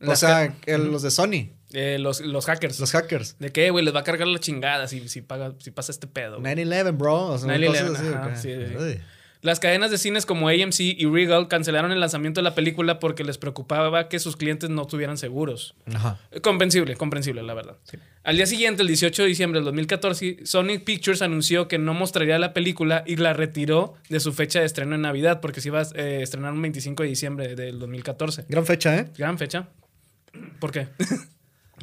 O Las sea, que los de Sony, eh, los, los hackers. los hackers. ¿De qué, güey? Les va a cargar la chingada si, si, paga, si pasa este pedo. güey. 9-11, bro. O sea, 9/11, sí, sí. Las cadenas de cines como AMC y Regal cancelaron el lanzamiento de la película porque les preocupaba que sus clientes no estuvieran seguros. Ajá. Comprensible, comprensible, la verdad. Al día siguiente, el 18 de diciembre del 2014, Sonic Pictures anunció que no mostraría la película y la retiró de su fecha de estreno en Navidad porque se iba a eh, estrenar un 25 de diciembre del 2014. Gran fecha, ¿eh? Gran fecha. ¿Por qué?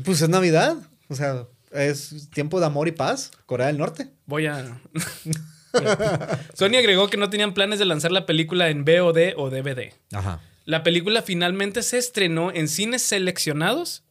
Pues es Navidad. O sea, es tiempo de amor y paz. Corea del Norte. Voy a... Sony agregó que no tenían planes de lanzar la película en VOD o DVD. Ajá. La película finalmente se estrenó en cines seleccionados,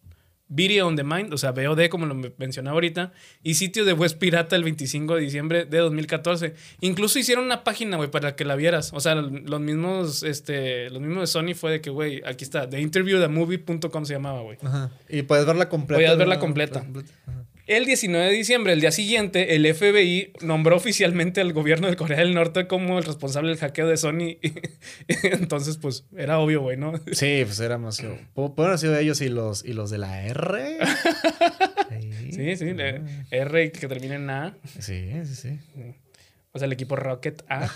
Video on Demand, o sea, VOD como lo mencionaba ahorita, y sitio de West Pirata el 25 de diciembre de 2014. Incluso hicieron una página, güey, para que la vieras. O sea, los mismos, este, los mismos de Sony fue de que, güey, aquí está, theinterviewthemovie.com se llamaba, güey. Ajá. Y puedes verla completa. Podías verla ¿no? completa. Ajá. El 19 de diciembre, el día siguiente, el FBI nombró oficialmente al gobierno de Corea del Norte como el responsable del hackeo de Sony. Entonces, pues, era obvio, güey, ¿no? Sí, pues era más. Pu- Pueden haber sido ellos y los, y los de la R. Sí, sí, de R que termina en A. Sí, sí, sí. O sea, el equipo Rocket A.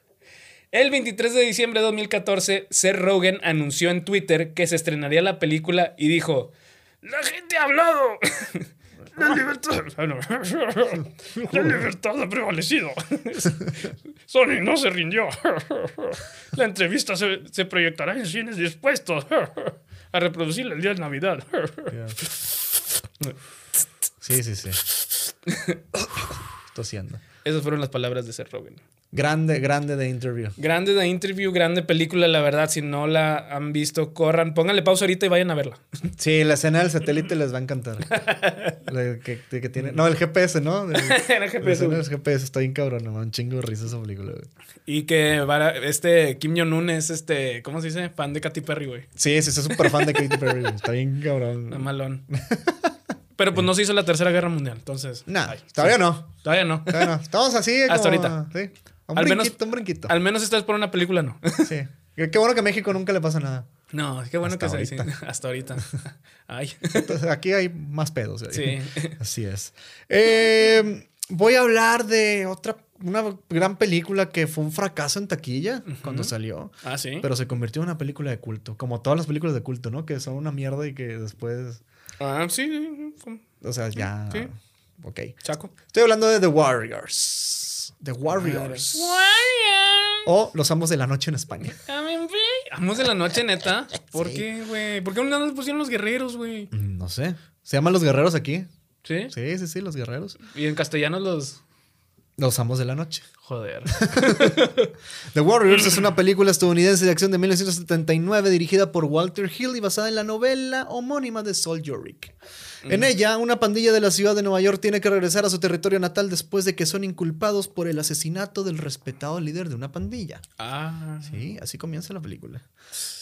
El 23 de diciembre de 2014, Seth Rogen anunció en Twitter que se estrenaría la película y dijo: ¡La gente ha hablado! La libertad, la libertad ha prevalecido. Sony no se rindió. La entrevista se, se proyectará en cines dispuestos a reproducir el día de Navidad. Sí, sí, sí. Tosiendo. Esas fueron las palabras de Seth Rogen. Grande, grande de interview. Grande de interview, grande película, la verdad. Si no la han visto, corran, pónganle pausa ahorita y vayan a verla. Sí, la escena del satélite les va a encantar. La que, que tiene, no, el GPS, ¿no? El, el GPS. La del GPS está bien cabrón, no, un chingo de risa esa película. güey. Y que este Kim Jong-un es este, ¿cómo se dice? Fan de Katy Perry, güey. Sí, sí, soy súper fan de Katy Perry. güey. Está bien cabrón. No, malón. Pero pues no se hizo la tercera guerra mundial, entonces. Nah, ay, todavía sí. no. Todavía no. Todavía no. Estamos así. Hasta como- ahorita. Sí. Un Al menos- brinquito, un brinquito. Al menos esta vez por una película, no. Sí. Qué bueno que a México nunca le pasa nada. No, qué bueno Hasta que se dice. Hasta ahorita. Ay. Entonces, aquí hay más pedos. Sí. Así es. Eh, voy a hablar de otra, una gran película que fue un fracaso en taquilla cuando salió. Ah, sí. Pero se convirtió en una película de culto. Como todas las películas de culto, ¿no? Que son una mierda y que después. Ah, sí. O sea, ya. Sí. Ok. Chaco. Estoy hablando de The Warriors. The Warriors. O Los Amos de la Noche en España. Amos de la noche, neta. ¿Por qué, güey? ¿Por qué no nos pusieron los guerreros, güey? Mm, No sé. ¿Se llaman Los Guerreros aquí? ¿Sí? Sí, sí, sí, Los Guerreros. Y en castellano los. Los Amos de la Noche. Joder. The Warriors es una película estadounidense de acción de 1979 dirigida por Walter Hill y basada en la novela homónima de Sol Yorick. En ella, una pandilla de la ciudad de Nueva York tiene que regresar a su territorio natal después de que son inculpados por el asesinato del respetado líder de una pandilla. Ah. Sí, así comienza la película.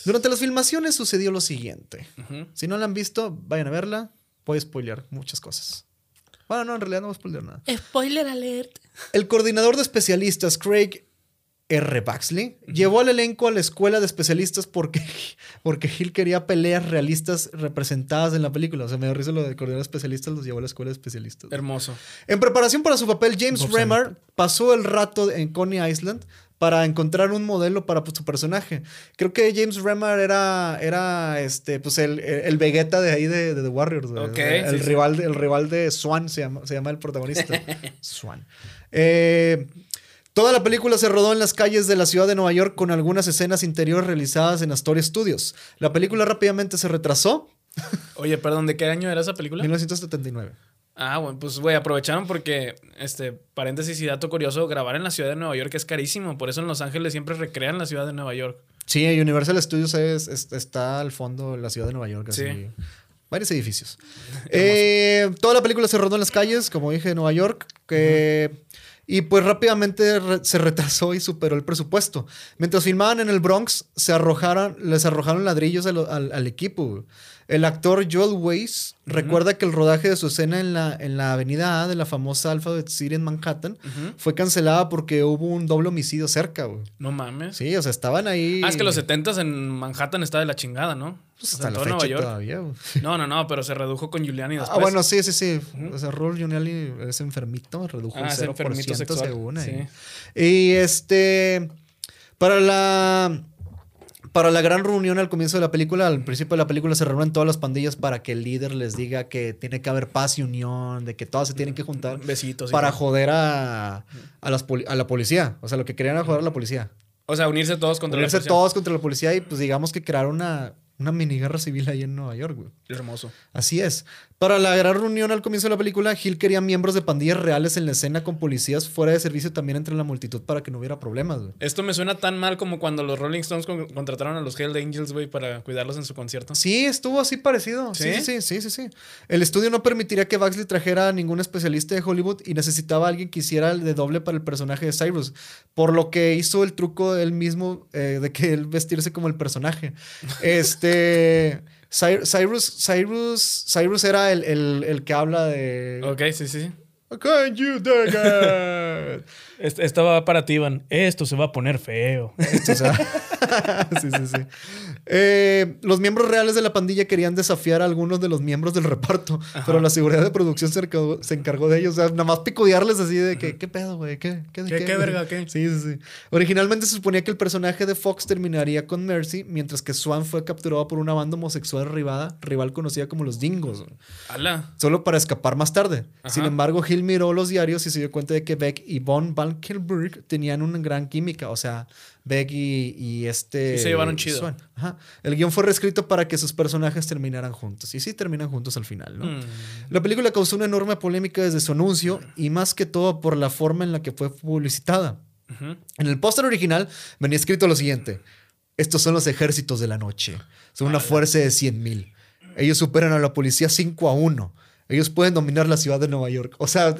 Durante las filmaciones sucedió lo siguiente. Si no la han visto, vayan a verla. Voy a spoilear muchas cosas. Bueno, no, en realidad no voy a spoilear nada. Spoiler alert. El coordinador de especialistas, Craig R. Baxley, llevó al elenco a la escuela de especialistas porque, porque Hill quería peleas realistas representadas en la película. O sea, me dio risa lo de coordinador de especialistas, los llevó a la escuela de especialistas. Hermoso. En preparación para su papel, James Bob Remar pasó el rato en Coney Island para encontrar un modelo para pues, su personaje. Creo que James Remar era, era este, pues el, el Vegeta de ahí de, de The Warriors. el, sí, rival, de- el rival de Swan se llama, se llama el protagonista. Swan. Eh, toda la película se rodó en las calles de la ciudad de Nueva York con algunas escenas interiores realizadas en Astoria Studios. La película rápidamente se retrasó. Oye, perdón, ¿de qué año era esa película? 1979. Ah, bueno, pues güey, aprovecharon porque, este, paréntesis y dato curioso, grabar en la ciudad de Nueva York es carísimo, por eso en Los Ángeles siempre recrean la ciudad de Nueva York. Sí, Universal Studios es, es- está al fondo de la ciudad de Nueva York. Así. Sí. Varios edificios. Eh, toda la película se rodó en las calles, como dije, de Nueva York. que- Y pues rápidamente re- se retrasó y superó el presupuesto. Mientras filmaban en el Bronx, se arrojaron, les arrojaron ladrillos al, al equipo. El actor Joel Weiss recuerda que el rodaje de su escena en la, en la avenida A de la famosa Alphabet City en Manhattan fue cancelada porque hubo un doble homicidio cerca. güey. No mames. Sí, o sea, estaban ahí. Ah, es que los 70 en Manhattan está de la chingada, ¿no? Pues O sea, hasta la todo fecha Nueva York. todavía. güey. No, no, no, pero se redujo con Giuliani después. Ah, bueno, sí, sí, sí. O sea, Raúl Giuliani es enfermito, redujo Ah, el es 0% enfermito sexual, según ahí. sí. Y este. Para la. Para la gran reunión al comienzo de la película, al principio de la película se reúnen todas las pandillas para que el líder les diga que tiene que haber paz y unión, de que todas se tienen que juntar Besitos. para joder a, a, las poli- a la policía. O sea, lo que querían era joder a la policía. O sea, unirse todos contra Unirse la policía. todos contra la policía y pues digamos que crear una, una mini guerra civil ahí en Nueva York, güey. Hermoso. Así es. Para la gran reunión al comienzo de la película, Hill quería miembros de pandillas reales en la escena con policías fuera de servicio también entre la multitud para que no hubiera problemas. güey. Esto me suena tan mal como cuando los Rolling Stones con- contrataron a los Hell Angels, güey, para cuidarlos en su concierto. Sí, estuvo así parecido. Sí, ¿Sí? sí, sí, sí, sí. El estudio no permitiría que Baxley trajera a ningún especialista de Hollywood y necesitaba a alguien que hiciera el de doble para el personaje de Cyrus, por lo que hizo el truco él mismo eh, de que él vestirse como el personaje. Este Cy- Cyrus, Cyrus, Cyrus era el, el- el que habla de Ok, sí, sí. Can you dig it? Esta va para ti, Iván. Esto se va a poner feo. Esto, sí, sí, sí. Eh, los miembros reales de la pandilla querían desafiar a algunos de los miembros del reparto, pero la seguridad de producción se encargó, se encargó de ellos. O sea, nada más picodearles así de que, ¿qué pedo, güey? ¿Qué, qué, ¿Qué- qué verga, qué? Sí, sí, sí. Originalmente se suponía que el personaje de Fox terminaría con Mercy, mientras que Swan fue capturado por una banda homosexual rival, rival conocida como los Dingos, Ala. solo para escapar más tarde. Ajá. Sin embargo, Hill miró los diarios y se dio cuenta de que Beck y Von Valkenburg tenían una gran química. O sea, Beck y, y este. Sí, se llevaron chido. Ajá. El guion fue reescrito para que sus personajes terminaran juntos. Y sí terminan juntos al final, ¿no? Mm. La película causó una enorme polémica desde su anuncio y más que todo por la forma en la que fue publicitada. En el póster original venía escrito lo siguiente: Estos son los ejércitos de la noche. Son una fuerza de 100.000. Ellos superan a la policía 5 a 1. Ellos pueden dominar la ciudad de Nueva York. O sea,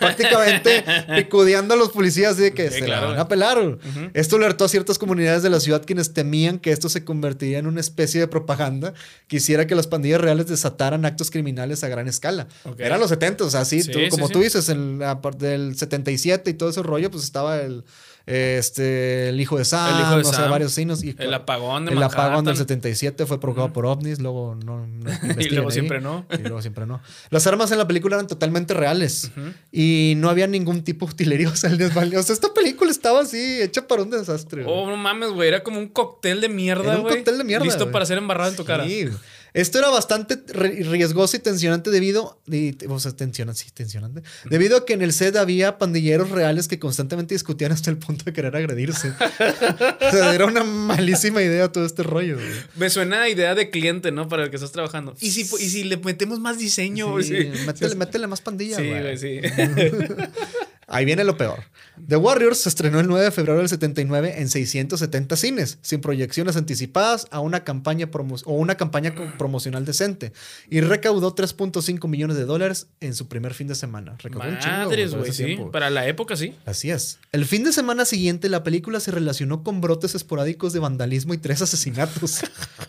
prácticamente picudeando a los policías de que Sí, se claro. la van a pelar. Esto alertó a ciertas comunidades de la ciudad quienes temían que esto se convertiría en una especie de propaganda que hiciera que las pandillas reales desataran actos criminales a gran escala. Ok. Eran los 70, o sea, sí, Sí, tú- sí, como sí. tú dices, en la parte del 77 y todo ese rollo, pues estaba el, este, el hijo de Sam, El hijo de Sam. varios signos. Y, El apagón de El apagón del Manhattan. 77 fue provocado por ovnis, luego no. no investiguen luego ahí. siempre no. Y luego siempre no. Las armas en la película eran totalmente reales y no había ningún tipo de utilería. O sea, el desvalido. O sea, esta película estaba así, hecha para un desastre. Oh, no mames, güey. Era como un cóctel de mierda, güey. un cóctel de mierda, Listo güey. para ser embarrado en tu cara. Sí, güey. Esto era bastante ri- riesgoso y tensionante debido, y- o sea, tensionante, sí, tensionante, debido a que en el set había pandilleros reales que constantemente discutían hasta el punto de querer agredirse. o sea, era una malísima idea todo este rollo. güey. Me suena a idea de cliente, ¿no? Para el que estás trabajando. ¿Y si, y si le metemos más diseño? güey? Sí, Métele, métele más pandilla, Sí, güey, sí. Ahí viene lo peor. The Warriors se estrenó el 9 de febrero del 79 en 670 cines, sin proyecciones anticipadas a una campaña o una campaña promocional decente, y recaudó 3.5 millones de dólares en su primer fin de semana. Recaudó Madres, güey, sí. Para la época, sí. Así es. El fin de semana siguiente, la película se relacionó con brotes esporádicos de vandalismo y tres asesinatos.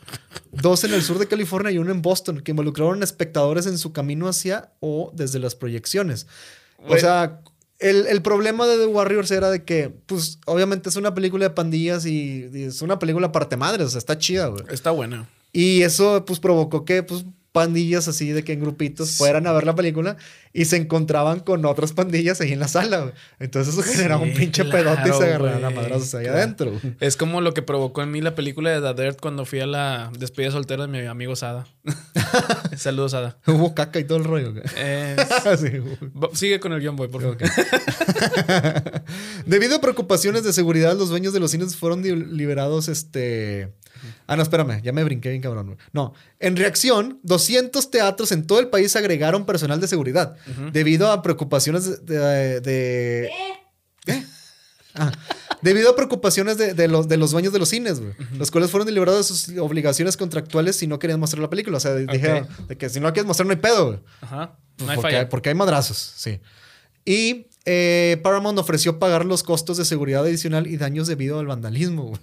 Dos en el sur de California y uno en Boston, que involucraron a espectadores en su camino hacia o desde las proyecciones. O sea, el, el problema de The Warriors era de que, pues, obviamente es una película de pandillas y, y es una película parte madre, o sea, está chida, güey. Está buena. Y eso, pues, provocó que, pues, pandillas así de que en grupitos fueran a ver la película y se encontraban con otras pandillas ahí en la sala, güey. Entonces eso generaba un pinche pedote y claro, se agarraron a madrazos ahí claro. adentro. Es como lo que provocó en mí la película de The Dirt cuando fui a la despedida soltera de mi amigo Sada. Saludos, Sada. Hubo caca y todo el rollo. Eh, Sí, va- sigue con el guion, boy, por favor. Debido a preocupaciones de seguridad, los dueños de los cines fueron liberados, este... Ah, no, espérame, ya me brinqué bien cabrón. No, en reacción, 200 teatros en todo el país agregaron personal de seguridad debido a preocupaciones de... de- de- ¿Qué? Ah, debido a preocupaciones de, de los, de los dueños de los cines, güey, los cuales fueron liberados de sus obligaciones contractuales si no querían mostrar la película. O sea, dijeron de que si no la quieres mostrar no hay pedo, güey. Ajá. Pues No hay porque, falla. porque hay madrazos, sí. Y eh, Paramount ofreció pagar los costos de seguridad adicional y daños debido al vandalismo. güey.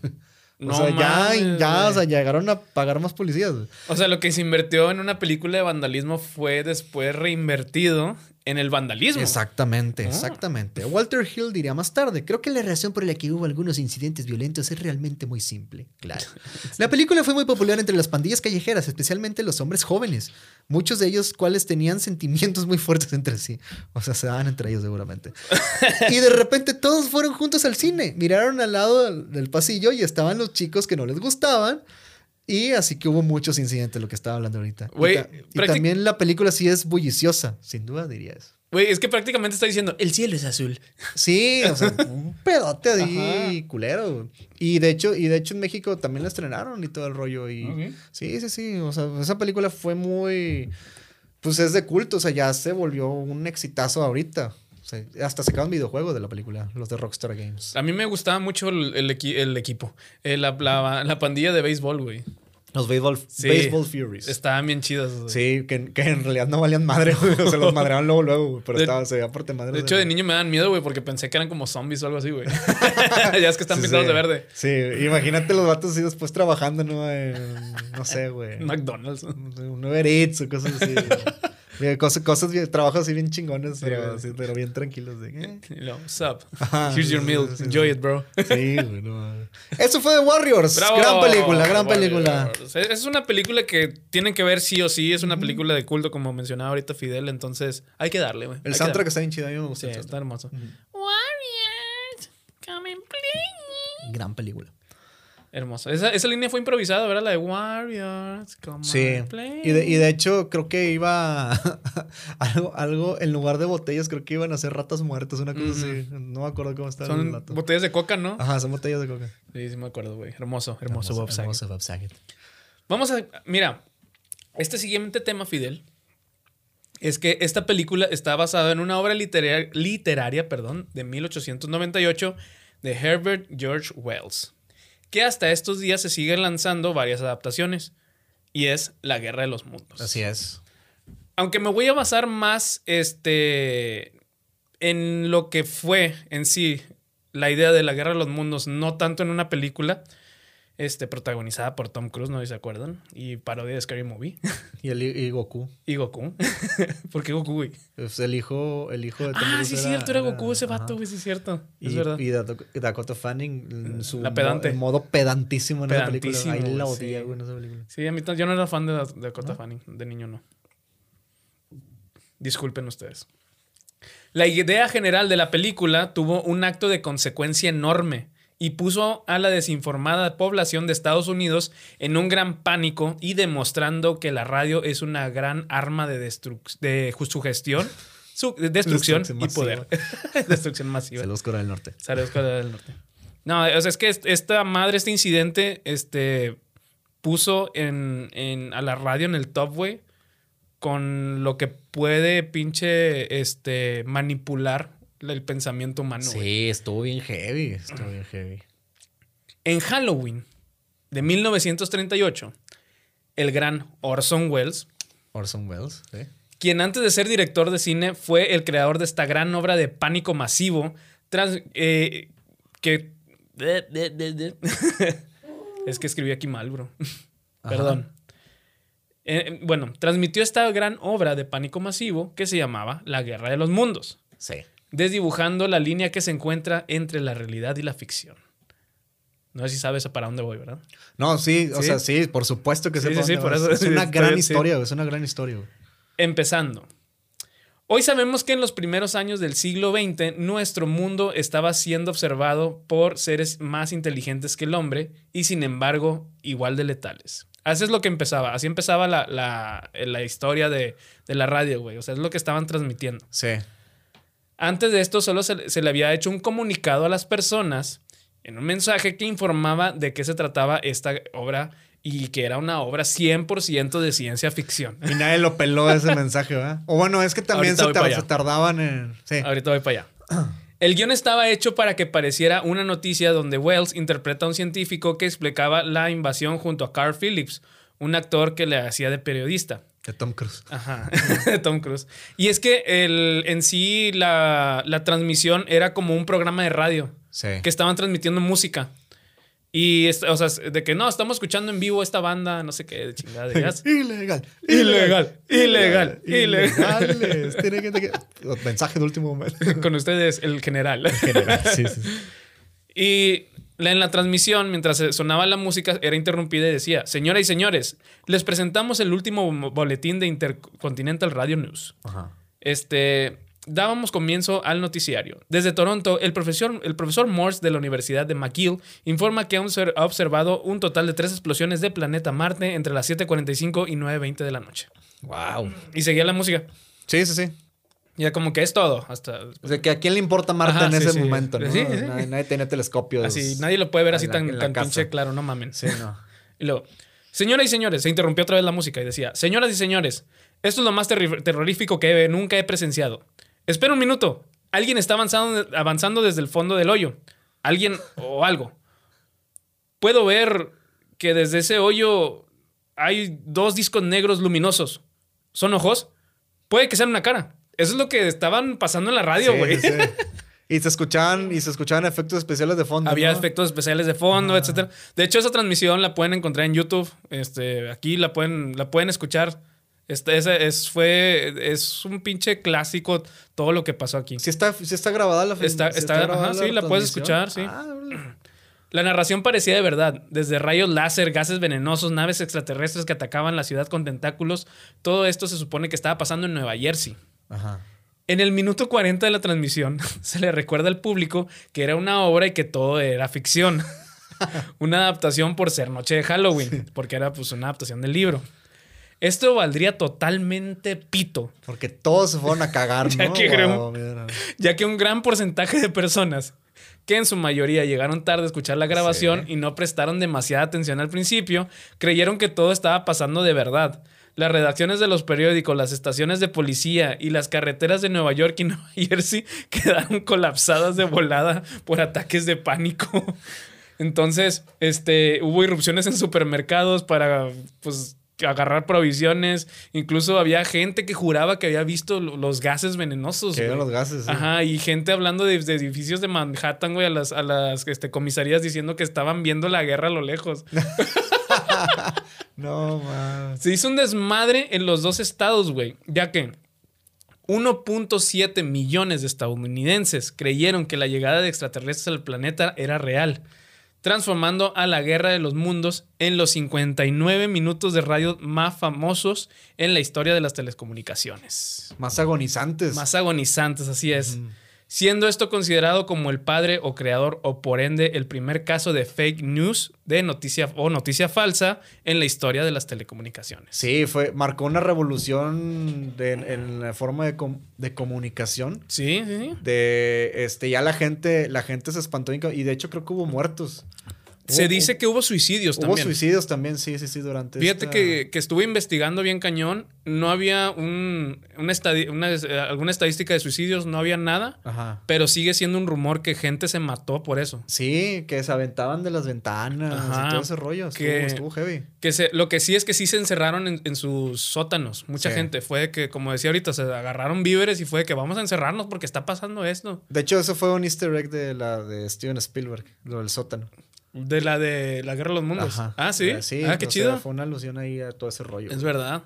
O No sea, ya, mames, ya o sea, llegaron a pagar más policías. güey. O sea, lo que se invirtió en una película de vandalismo fue después reinvertido en el vandalismo. Exactamente, Ah. exactamente. Walter Hill diría más tarde, creo que la razón por la que hubo algunos incidentes violentos es realmente muy simple. Claro. La película fue muy popular entre las pandillas callejeras, especialmente los hombres jóvenes, muchos de ellos cuales tenían sentimientos muy fuertes entre sí. O sea, se daban entre ellos seguramente. Y de repente todos fueron juntos al cine, miraron al lado del, del pasillo y estaban los chicos que no les gustaban. Y así que hubo muchos incidentes, lo que estaba hablando ahorita. Y Güey, ta- y, también la película sí es bulliciosa, sin duda diría eso. Güey, es que prácticamente está diciendo, el cielo es azul. Sí, o sea, un pedote ahí culero. Y de hecho, y de hecho en México también la estrenaron y todo el rollo. Y sí, sí, sí. O sea, esa película fue muy. Pues es de culto. O sea, ya se volvió un exitazo ahorita. O sea, hasta sacaron videojuegos de la película, los de Rockstar Games. A mí me gustaba mucho el, el equi- el equipo. Eh, la, la- la pandilla de béisbol, güey. Los Baseball, Sí. baseball Furies. Estaban bien chidas. güey. Sí, que, que en realidad no valían madre, güey. O sea, los madreaban luego, luego, güey. Pero De- estaba, se veía parte madre. De hecho, de niño me daban miedo, güey, porque pensé que eran como zombies o algo así, güey. ya es que están Sí, pintados sí. de verde. Sí, imagínate los vatos así después trabajando, ¿no? En, no sé, güey. McDonald's. un Uber Eats o cosas así. Cosas, cosas bien- trabajos así bien chingones, pero, güey. sí, pero bien tranquilos. De, eh. Y luego, What's up? Ajá, Here's your meal. sí, Enjoy sí. it, bro. Sí, güey, no mames. Eso fue The Warriors. Bravo. Gran película, gran Warriors. película. Es una película que tienen que ver sí o sí. Es una película de culto, como mencionaba ahorita Fidel. Entonces, hay que darle, güey. El Hay que soundtrack darle. está bien chido, a mí me gusta. Sí, está hermoso. Warriors, come and play. Gran película. Hermoso. Esa, esa línea fue improvisada, ¿verdad? La de Warriors. come Sí. play. Y de, y de hecho, creo que iba algo, algo, en lugar de botellas, creo que iban a ser ratas muertas, una cosa así. No me acuerdo cómo estaba el Son dato. botellas de coca, ¿no? Ajá, son botellas de coca. Sí, sí me acuerdo, güey. Hermoso, hermoso, Bob Saget. hermoso Bob Saget. Vamos a. Mira, este siguiente tema, Fidel, es que esta película está basada en una obra literaria, literaria perdón, de 1898 de Herbert George Wells, que hasta estos días se siguen lanzando varias adaptaciones, y es La Guerra de los Mundos. Así es. Aunque me voy a basar más este, en lo que fue en sí la idea de la Guerra de los Mundos, no tanto en una película este, protagonizada por Tom Cruise, no sé si se acuerdan, y parodia de Scary Movie, Y, el, y Goku. y Goku. ¿Por qué Goku, güey? Es el hijo, el hijo de Tom Ah, Cruise sí, es cierto, era Goku ese vato, güey, sí, es cierto. Y, es verdad. y Dakota Fanning, en su La pedante. mo- en modo pedantísimo en esa película. Ahí la güey, odié, sí. güey, en esa película. Sí, a mí yo no era fan de, Da- de Dakota Fanning, de niño no. Disculpen ustedes. La idea general de la película tuvo un acto de consecuencia enorme y puso a la desinformada población de Estados Unidos en un gran pánico y demostrando que la radio es una gran arma de, destruc- de sugestión, su- de destrucción Destrucción y poder. destrucción masiva. Saludos Corea del Norte. Saludos Corea del Norte. No, o sea, es que est- esta madre, este incidente, este, puso en, en- a la radio en el top, güey, con lo que puede pinche, este, manipular el pensamiento humano. Sí, estuvo bien heavy. Estuvo bien heavy. En Halloween de 1938, el gran Orson Welles, Orson Welles, ¿sí? quien antes de ser director de cine fue el creador de esta gran obra de pánico masivo, trans- eh, que... es que escribí aquí mal, bro. Ajá. Perdón. Eh, bueno, transmitió esta gran obra de pánico masivo que se llamaba La Guerra de los Mundos, Sí. Desdibujando la línea que se encuentra entre la realidad y la ficción. No sé si sabes para dónde voy, ¿verdad? No, sí, o ¿Sí? sea, sí, por supuesto que Sí, sepa sí, por eso- Es una gran historia, es una gran historia. Empezando. Hoy sabemos que en los primeros años del siglo XX nuestro mundo estaba siendo observado por seres más inteligentes que el hombre y sin embargo igual de letales. Así es lo que empezaba, así empezaba la, la- la historia de, de la radio, güey. O sea, es lo que estaban transmitiendo. Sí. Antes de esto solo se, se le había hecho un comunicado a las personas en un mensaje que informaba de qué se trataba esta obra y que era una obra 100% de ciencia ficción. Y nadie lo peló ese mensaje, ¿verdad? O bueno, es que también se, tar- se tardaban en. Sí. Ahorita voy para allá. El guion estaba hecho para que pareciera una noticia donde Wells interpreta a un científico que explicaba la invasión junto a Carl Phillips, un actor que le hacía de periodista. De Tom Cruise. Ajá, Tom Cruise. Y es que el, en sí la, la transmisión era como un programa de radio Sí. que estaban transmitiendo música. Y, o sea, de que no, estamos escuchando en vivo esta banda, no sé qué, de chingada. de. Ilegal. Ilegal, ilegal, ilegal. Tiene tiene que- Mensaje de último momento. Con ustedes, el general. General, sí, sí. Y en la transmisión, mientras se- sonaba la música, era interrumpida y decía, señoras y señores, les presentamos el último mo- boletín de Intercontinental Radio News. Ajá. Este, dábamos comienzo al noticiario. Desde Toronto, el profesor, el profesor Morse de la Universidad de McGill informa que ha observado un total de tres explosiones de planeta Marte entre las 7.45 y 9.20 de la noche. Wow. Y seguía la música. Sí, sí, sí. Ya como que es todo. Hasta O sea, que a quién le importa Marte Ajá, en sí, ese sí. momento, ¿no? Sí. Nadie, nadie tenía telescopios. así, nadie lo puede ver así la- tan, tan pinche claro, no mamen. Sí, no. Y luego, señoras y señores, se interrumpió otra vez la música y decía, señoras y señores, esto es lo más terrorífico que nunca he presenciado. Espera un minuto. Alguien está avanzando, avanzando desde el fondo del hoyo. Alguien o algo. Puedo ver que desde ese hoyo hay dos discos negros luminosos. ¿Son ojos? Puede que sean una cara. Eso es lo que estaban pasando en la radio, güey. sí, sí. Y se escuchaban, y se escuchaban efectos especiales de fondo. Había ¿no? efectos especiales de fondo, etcétera. De hecho, esa transmisión la pueden encontrar en YouTube. Este, aquí la pueden, la pueden escuchar. Este, ese es, fue, es un pinche clásico todo lo que pasó aquí. Sí está, sí está grabada la Está- sí está- grabada ajá, sí, la puedes escuchar, sí. Ah. La narración parecía de verdad. Desde rayos láser, gases venenosos, naves extraterrestres que atacaban la ciudad con tentáculos. Todo esto se supone que estaba pasando en Nueva Jersey. Ajá. En el minuto 40 de la transmisión, se le recuerda al público que era una obra y que todo era ficción. una adaptación por ser Noche de Halloween, porque era pues una adaptación del libro. Esto valdría totalmente pito. Porque todos se fueron a cagar, Ya ¿no? que Wow, ya que un gran porcentaje de personas que en su mayoría llegaron tarde a escuchar la grabación Sí. y no prestaron demasiada atención al principio, creyeron que todo estaba pasando de verdad. Las redacciones de los periódicos, las estaciones de policía y las carreteras de Nueva York y Nueva Jersey quedaron colapsadas de volada por ataques de pánico. Entonces, este, hubo irrupciones en supermercados para, pues, agarrar provisiones. Incluso había gente que juraba que había visto lo- los gases venenosos. Que eran los gases. sí. Ajá, y gente hablando de, de edificios de Manhattan, güey, a las, a las este, comisarías diciendo que estaban viendo la guerra a lo lejos. No, man. Se hizo un desmadre en los dos estados, güey, ya que 1.7 millones de estadounidenses creyeron que la llegada de extraterrestres al planeta era real, transformando a la guerra de los mundos en los 59 minutos de radio más famosos en la historia de las telecomunicaciones. Más agonizantes. Más agonizantes, así es. Siendo esto considerado como el padre o creador o por ende el primer caso de fake news de noticia o noticia falsa en la historia de las telecomunicaciones. Sí, fue, marcó una revolución de- en la forma de, com- de comunicación. Sí, sí, sí. De este, ya la gente, la gente se espantó y y de hecho creo que hubo muertos. Se Hubo- dice que hubo suicidios Hubo también. suicidios también, sí, sí, sí, durante Fíjate esta- que, que estuve investigando bien cañón. No había un, una estadi- una, eh, alguna estadística de suicidios, no había nada. Ajá. Pero sigue siendo un rumor que gente se mató por eso. Sí, que se aventaban de las ventanas Ajá, y todo ese rollo. Estuvo, que- estuvo heavy. Que se, lo que sí es que sí se encerraron en, en sus sótanos. Mucha Sí. gente fue de que, como decía ahorita, se agarraron víveres y fue de que vamos a encerrarnos porque está pasando esto. De hecho, eso fue un easter egg de la de Steven Spielberg, lo del sótano. De la de la Guerra de los Mundos. Ajá. Ah, sí. Sí, ah, qué sea, chido. fue una alusión ahí a todo ese rollo. Es verdad.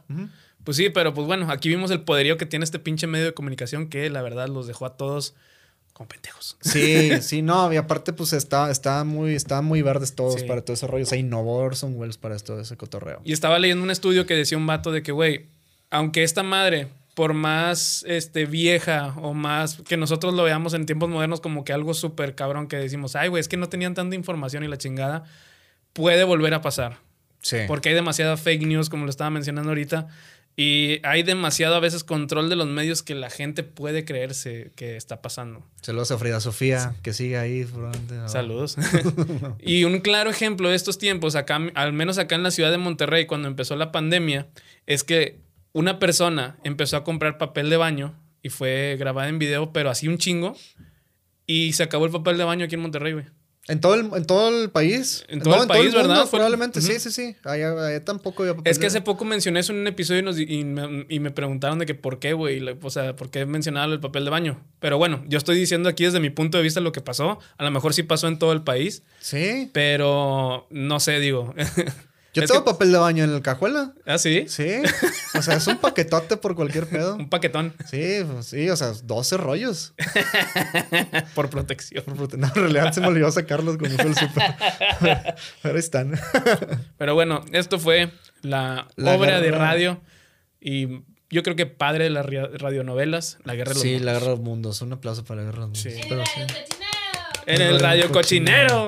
Pues sí, pero pues bueno, aquí vimos el poderío que tiene este pinche medio de comunicación que la verdad los dejó a todos como pendejos. Sí, sí, no, y aparte, pues está, está muy, estaban muy verdes todos Sí. para todo ese rollo. O sea, innovó Orson Welles para todo ese cotorreo. Y estaba leyendo un estudio que decía un vato de que, güey, aunque esta madre, por más este, vieja o más que nosotros lo veamos en tiempos modernos como que algo súper cabrón que decimos, ay, güey, es que no tenían tanta información y la chingada, puede volver a pasar. Sí. Porque hay demasiada fake news, como lo estaba mencionando ahorita. Y hay demasiado a veces control de los medios que la gente puede creerse que está pasando. Saludos a Frida Sofía, que sigue ahí. Ah, Saludos. y un claro ejemplo de estos tiempos, acá, al menos acá en la ciudad de Monterrey, cuando empezó la pandemia, es que una persona empezó a comprar papel de baño y fue grabada en video, pero así un chingo. Y se acabó el papel de baño aquí en Monterrey, güey. ¿En todo el, en todo el país? En todo el país, ¿verdad? mundo, Fue- probablemente, Ujú. sí, sí, sí. Allá, allá tampoco había papel Es que de- hace poco mencioné eso en un episodio y, nos- y me, y me preguntaron de que por qué, güey. O sea, por qué mencionaba el papel de baño. Pero bueno, yo estoy diciendo aquí desde mi punto de vista lo que pasó. A lo mejor sí pasó en todo el país, Sí. pero no sé, digo. Yo Es tengo que- papel de baño en el cajuela. ¿Ah, sí? Sí. O sea, es un paquetote por cualquier pedo. Un paquetón Sí, pues, sí, o sea, 12 rollos. por protección. No, en realidad se me olvidó sacarlos cuando fue el súper. Pero ahí están. Pero bueno, esto fue la, La obra de radio y yo creo que padre de las radionovelas, La Guerra de los Sí, Mundos. la guerra de los mundos. Un aplauso para la guerra de los mundos. Sí. Pero sí. En el radio cochinero.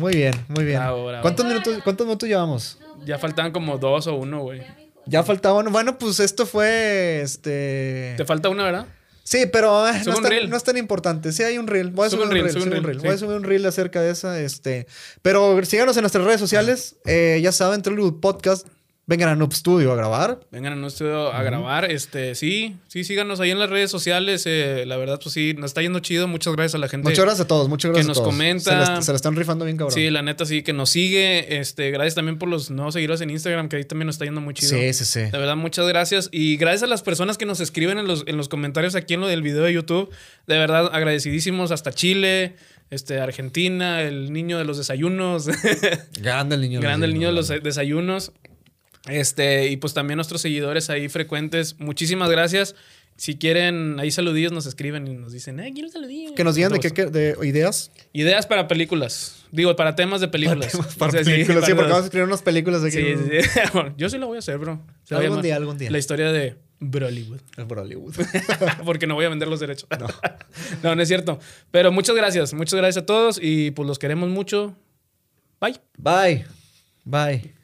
Muy bien, muy bien. Bravo, bravo. ¿Cuántos minutos, ¿Cuántos minutos llevamos? Ya faltaban como dos o uno, güey. Ya faltaban. Bueno, pues esto fue este. Te falta una, ¿verdad? Sí, pero eh, Sube no, es tan, reel. no es tan importante. Sí, hay un reel. Voy a subir un un reel, reel. sube un. Voy a subir un reel acerca de esa. Este. Pero síganos en nuestras redes sociales. Eh, ya saben, Trollywood Podcast. Vengan a Noob Studio a grabar. Vengan a nuestro a grabar. Este, sí, sí, síganos ahí en las redes sociales. eh, la verdad, pues sí, nos está yendo chido. Muchas gracias a la gente. Muchas gracias a todos. Muchas gracias que nos a todos. comenta. Se la, se la están rifando bien, cabrón. Sí, la neta sí, que nos sigue. Este, gracias también por los nuevos seguidores en Instagram, que ahí también nos está yendo muy chido. sí, sí, sí. De verdad, muchas gracias. Y gracias a las personas que nos escriben en los, en los comentarios aquí en lo del video de YouTube. De verdad, agradecidísimos hasta Chile, este, Argentina, el niño de los desayunos. Grande el niño. Grande el niño de los desayunos. Este, y pues también nuestros seguidores ahí frecuentes. Muchísimas gracias. Si quieren, ahí saludillos nos escriben y nos dicen, eh, quiero saludillos. Que nos digan de qué, qué- de ideas. Ideas para películas. Digo, para temas de películas. Para O sea, sí, películas. Sí, para porque los- vamos a escribir unas películas aquí. Sí, sí, sí. Yo sí lo voy a hacer, bro. Se Algún día, algún día. La historia de Brolywood. Es por Hollywood. Porque no voy a vender los derechos. No. no, es cierto. Pero muchas gracias. Muchas gracias a todos y pues los queremos mucho. Bye. Bye. Bye.